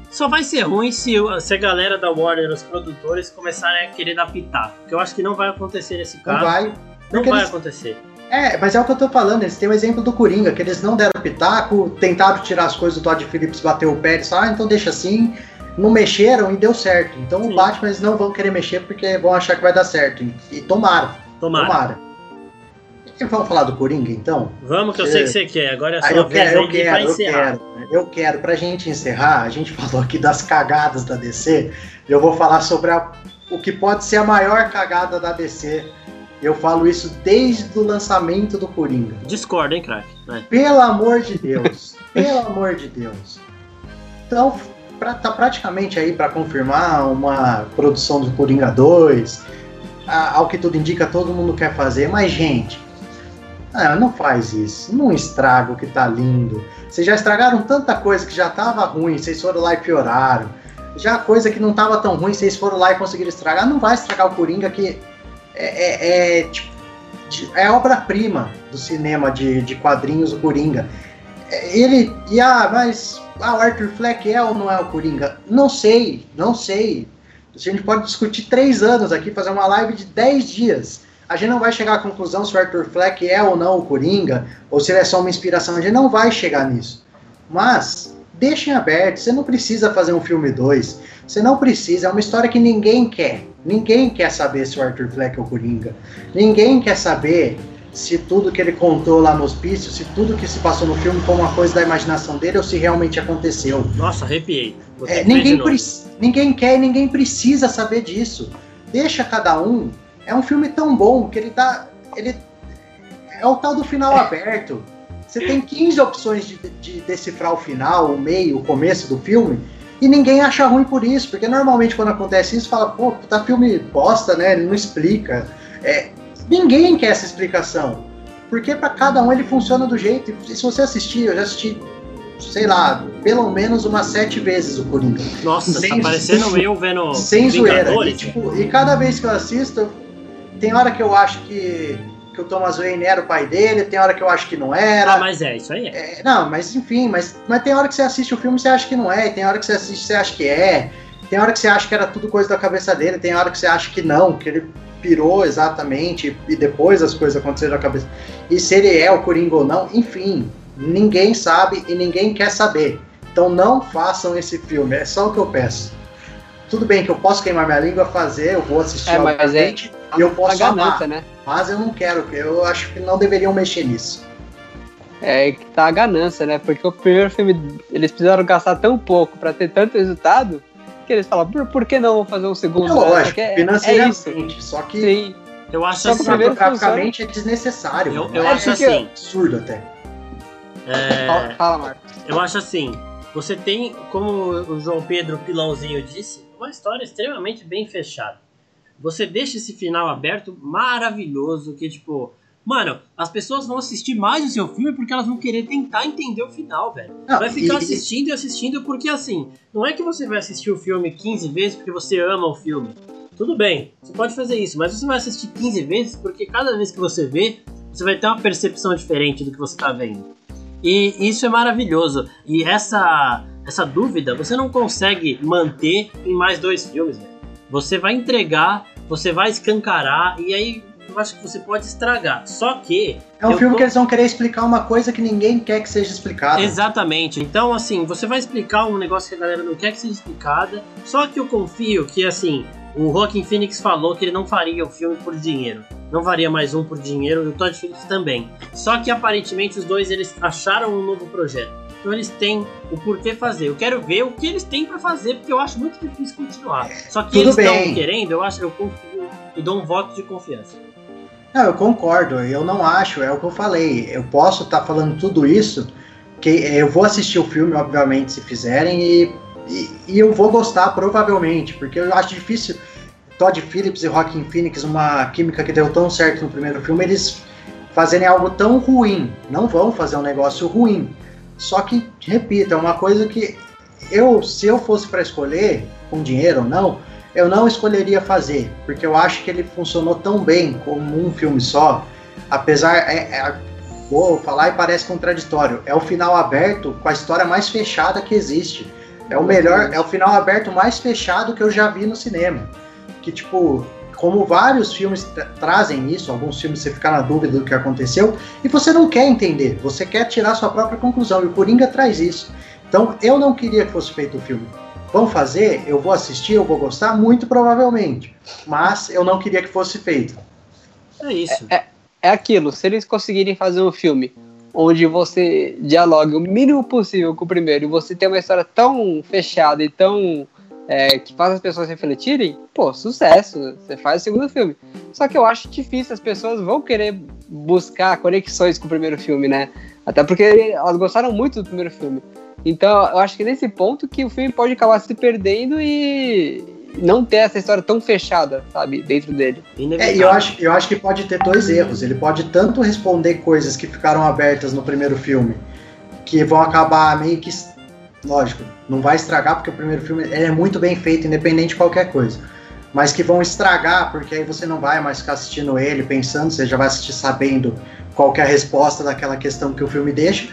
B: só vai ser ruim se, se a galera da Warner, os produtores, começarem a querer dar pitaco. Porque eu acho que não vai acontecer nesse caso.
A: Não vai.
B: Não vai
A: eles...
B: acontecer.
A: É, mas é o que eu tô falando, eles têm o exemplo do Coringa, que eles não deram pitaco, tentaram tirar as coisas do Todd Phillips, bateu o pé, e ah, então deixa assim, não mexeram e deu certo. Então Sim. o Batman eles não vão querer mexer porque vão achar que vai dar certo. E, e tomara.
B: Tomara.
A: Tomara. Vamos falar do Coringa, então?
B: Vamos, que eu sei que você quer. Agora é a
A: ah, eu quero,
B: eu quero,
A: eu quero, eu quero. Pra gente encerrar, a gente falou aqui das cagadas da DC. Eu vou falar sobre a, o que pode ser a maior cagada da DC. Eu falo isso desde o lançamento do Coringa.
B: Discorda, hein, craque?
A: Pelo amor de Deus. pelo amor de Deus. Então, pra, tá praticamente aí para confirmar uma produção do Coringa 2. ao que tudo indica, todo mundo quer fazer. Mas, gente, ah, não faz isso. Não estraga o que tá lindo. Vocês já estragaram tanta coisa que já tava ruim, vocês foram lá e pioraram. Já coisa que não tava tão ruim, vocês foram lá e conseguiram estragar. Não vai estragar o Coringa, que é, é, é, tipo, é obra-prima do cinema de, de quadrinhos, o Coringa. É, ele. E ah, mas ah, o Arthur Fleck é ou não é o Coringa? Não sei, não sei. A gente pode discutir três anos aqui, fazer uma live de dez dias a gente não vai chegar à conclusão se o Arthur Fleck é ou não o Coringa, ou se ele é só uma inspiração, a gente não vai chegar nisso. Mas, deixem aberto, você não precisa fazer um filme 2, você não precisa, é uma história que ninguém quer. Ninguém quer saber se o Arthur Fleck é o Coringa. Ninguém quer saber se tudo que ele contou lá no hospício, se tudo que se passou no filme foi uma coisa da imaginação dele ou se realmente aconteceu.
B: Nossa, arrepiei.
A: É, ninguém, ninguém quer e ninguém precisa saber disso. Deixa cada um é um filme tão bom que ele dá. Ele é o tal do final aberto. Você tem 15 opções de, de decifrar o final, o meio, o começo do filme, E ninguém acha ruim por isso, porque normalmente quando acontece isso, fala, pô, tá filme bosta, né? Ele não explica. É, ninguém quer essa explicação. Porque para cada um ele funciona do jeito. E se você assistir, eu já assisti, sei lá, pelo menos umas sete vezes o Coringa.
B: Nossa,
A: Sem-
B: tá parecendo eu vendo
A: Sem zoeira. E, tipo, e cada vez que eu assisto, tem hora que eu acho que, que o Thomas Wayne era o pai dele, tem hora que eu acho que não era.
B: Ah, mas é, isso aí é.
A: É, não, mas enfim, mas, mas tem hora que você assiste o filme e você acha que não é, e tem hora que você assiste e você acha que é, tem hora que você acha que era tudo coisa da cabeça dele, tem hora que você acha que não, que ele pirou exatamente e depois as coisas aconteceram na cabeça. E se ele é o Coringa ou não, enfim, ninguém sabe e ninguém quer saber. Então não façam esse filme, é só o que eu peço. Tudo bem que eu posso queimar minha língua, fazer, eu vou assistir,
C: É, mas é
A: e eu posso amar,
C: ganância, né?
A: mas eu não quero, eu acho que não deveriam mexer nisso.
C: É que tá a ganância, né? Porque o primeiro filme, eles precisaram gastar tão pouco pra ter tanto resultado que eles falam, por, por que não fazer um segundo?
A: É lógico,
C: é, é
A: financeiramente, só que
C: Sim.
B: Eu acho
C: Só que o
B: assim.
C: primeiro
A: cinematograficamente é desnecessário.
B: Eu, eu
A: é
B: acho assim.
A: absurdo até.
B: é,
C: fala, Marcos.
B: eu acho assim. Você tem, como o João Pedro Pilãozinho disse, uma história extremamente bem fechada. Você deixa esse final aberto maravilhoso, que tipo, mano, as pessoas vão assistir mais o seu filme porque elas vão querer tentar entender o final, velho.
A: Não,
B: Vai ficar
A: e-
B: assistindo e assistindo porque assim, não é que você vai assistir o filme 15 vezes porque você ama o filme. Tudo bem, você pode fazer isso, mas você vai assistir 15 vezes porque cada vez que você vê, você vai ter uma percepção diferente do que você tá vendo. E isso é maravilhoso. E essa essa dúvida você não consegue manter em mais dois filmes, velho. Você vai entregar, você vai escancarar e aí eu acho que você pode estragar. Só que
A: É um filme
B: tô-
A: que eles vão querer explicar uma coisa que ninguém quer que seja explicada.
B: Exatamente. Então, assim, você vai explicar um negócio que a galera não quer que seja explicada. Só que eu confio que, assim, o Joaquin Phoenix falou que ele não faria o filme por dinheiro. Não faria mais um por dinheiro e o Todd Phillips também. Só que aparentemente os dois eles acharam um novo projeto. Então eles têm o porquê fazer. Eu quero ver o que eles têm pra fazer, porque eu acho muito difícil continuar. Só que
A: Tudo
B: eles estão querendo, eu acho, eu confio e dou um voto de confiança.
A: Não, eu concordo, eu não acho, é o que eu falei. Eu posso estar falando tudo isso, que eu vou assistir o filme, obviamente, se fizerem, e, e, e eu vou gostar, provavelmente, porque eu acho difícil Todd Phillips e Joaquin Phoenix, uma química que deu tão certo no primeiro filme, eles fazerem algo tão ruim. Não vão fazer um negócio ruim. Só que, repito, é uma coisa que eu, se eu fosse para escolher, com dinheiro ou não, eu não escolheria fazer, porque eu acho que ele funcionou tão bem como um filme só, apesar. É, é- vou falar e parece contraditório. É o final aberto com a história mais fechada que existe. É o melhor, é o final aberto mais fechado que eu já vi no cinema. Que, tipo, como vários filmes tra- trazem isso, alguns filmes você fica na dúvida do que aconteceu, e você não quer entender, você quer tirar sua própria conclusão, e o Coringa traz isso. Então, eu não queria que fosse feito o filme. Vão fazer, eu vou assistir, eu vou gostar, muito provavelmente. Mas eu não queria que fosse feito.
B: É isso.
C: É aquilo, se eles conseguirem fazer um filme onde você dialogue o mínimo possível com o primeiro e você tem uma história tão fechada e tão é, que faz as pessoas refletirem, pô, sucesso, você faz o segundo filme. Só que eu acho difícil, as pessoas vão querer buscar conexões com o primeiro filme, né? Até porque elas gostaram muito do primeiro filme. Então eu acho que nesse ponto que o filme pode acabar se perdendo e não ter essa história tão fechada, sabe, dentro dele.
A: É, e
B: Inevitável.
A: eu acho, eu acho que pode ter dois erros. Ele pode tanto responder coisas que ficaram abertas no primeiro filme, que vão acabar meio que. Lógico, não vai estragar, porque o primeiro filme ele é muito bem feito, independente de qualquer coisa. Mas que vão estragar, porque aí você não vai mais ficar assistindo ele pensando, você já vai assistir sabendo qual que é a resposta daquela questão que o filme deixa.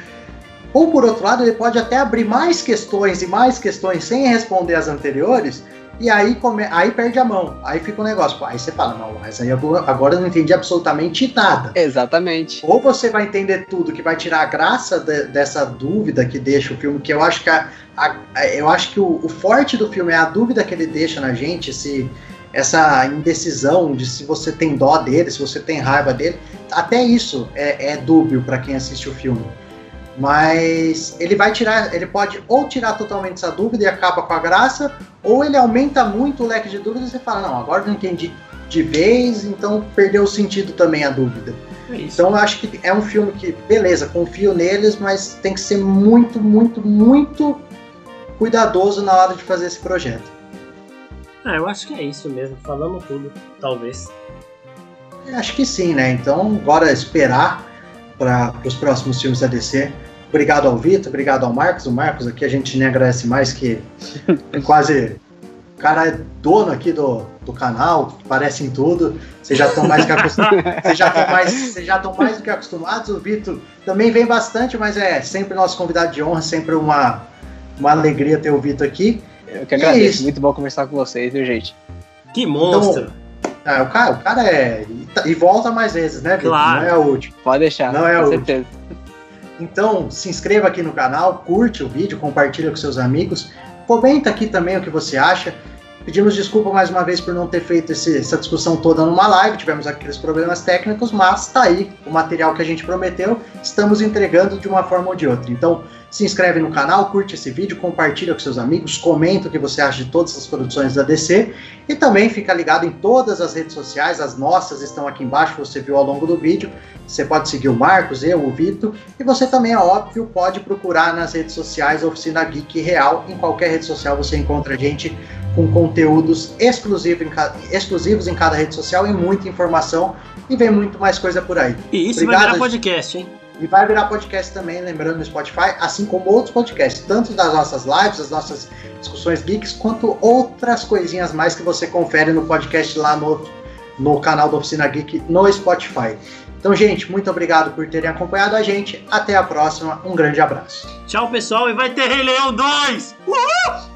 A: Ou por outro lado, ele pode até abrir mais questões e mais questões sem responder as anteriores, e aí, come... aí perde a mão. Aí fica um negócio. Pô, aí você fala, não, mas aí agora eu não entendi absolutamente nada.
C: Exatamente.
A: Ou você vai entender tudo, que vai tirar a graça de- dessa dúvida que deixa o filme, que eu acho que a- a- eu acho que o, o forte do filme é a dúvida que ele deixa na gente, se essa indecisão de se você tem dó dele, se você tem raiva dele. Até isso é, é dúbio para quem assiste o filme. Mas ele vai tirar, ele pode ou tirar totalmente essa dúvida e acaba com a graça, ou ele aumenta muito o leque de dúvidas e você fala, não, agora não entendi de vez, então perdeu o sentido também a dúvida.
B: É.
A: Então eu acho que é um filme que, beleza, confio neles, mas tem que ser muito, muito, muito cuidadoso na hora de fazer esse projeto.
B: Ah, eu acho que é isso mesmo. Falamos tudo, talvez.
A: Acho que sim, né? Então, agora esperar para os próximos filmes da DC. Obrigado ao Vitor, obrigado ao Marcos. O Marcos aqui a gente nem agradece mais, que é quase. O cara é dono aqui do, do canal, parece em tudo. Vocês já estão mais mais, mais do que acostumados. O Vitor também vem bastante, mas é sempre nosso convidado de honra, sempre uma, uma alegria ter o Vitor aqui.
C: Eu que agradeço, muito bom conversar com vocês, viu, gente?
B: Que monstro! Então,
A: ah, o, cara, o cara é. E volta mais vezes, né?
B: Claro.
A: Não é o último.
C: Pode deixar,
A: não é
C: certeza.
A: Último. Então, se inscreva aqui no canal, curte o vídeo, compartilha com seus amigos, comenta aqui também o que você acha. Pedimos desculpa mais uma vez por não ter feito esse, essa discussão toda numa live, tivemos aqueles problemas técnicos, mas tá aí o material que a gente prometeu, estamos entregando de uma forma ou de outra. Então, se inscreve no canal, curte esse vídeo, compartilha com seus amigos, comenta o que você acha de todas as produções da DC e também fica ligado em todas as redes sociais, as nossas estão aqui embaixo, você viu ao longo do vídeo. Você pode seguir o Marcos, eu, o Vitor, e você também, é óbvio, pode procurar nas redes sociais Oficina Geek Real. Em qualquer rede social você encontra a gente com conteúdos exclusivos em, cada, exclusivos em cada rede social e muita informação e vem muito mais coisa por aí.
B: E isso Obrigado, vai virar podcast, hein?
A: E vai virar podcast também, lembrando no Spotify, assim como outros podcasts, tanto das nossas lives, das nossas discussões geeks, quanto outras coisinhas mais que você confere no podcast lá no, no canal da Oficina Geek no Spotify. Então, gente, muito obrigado por terem acompanhado a gente. Até a próxima. Um grande abraço.
B: Tchau, pessoal, e vai ter Rei Leão 2! Uhul!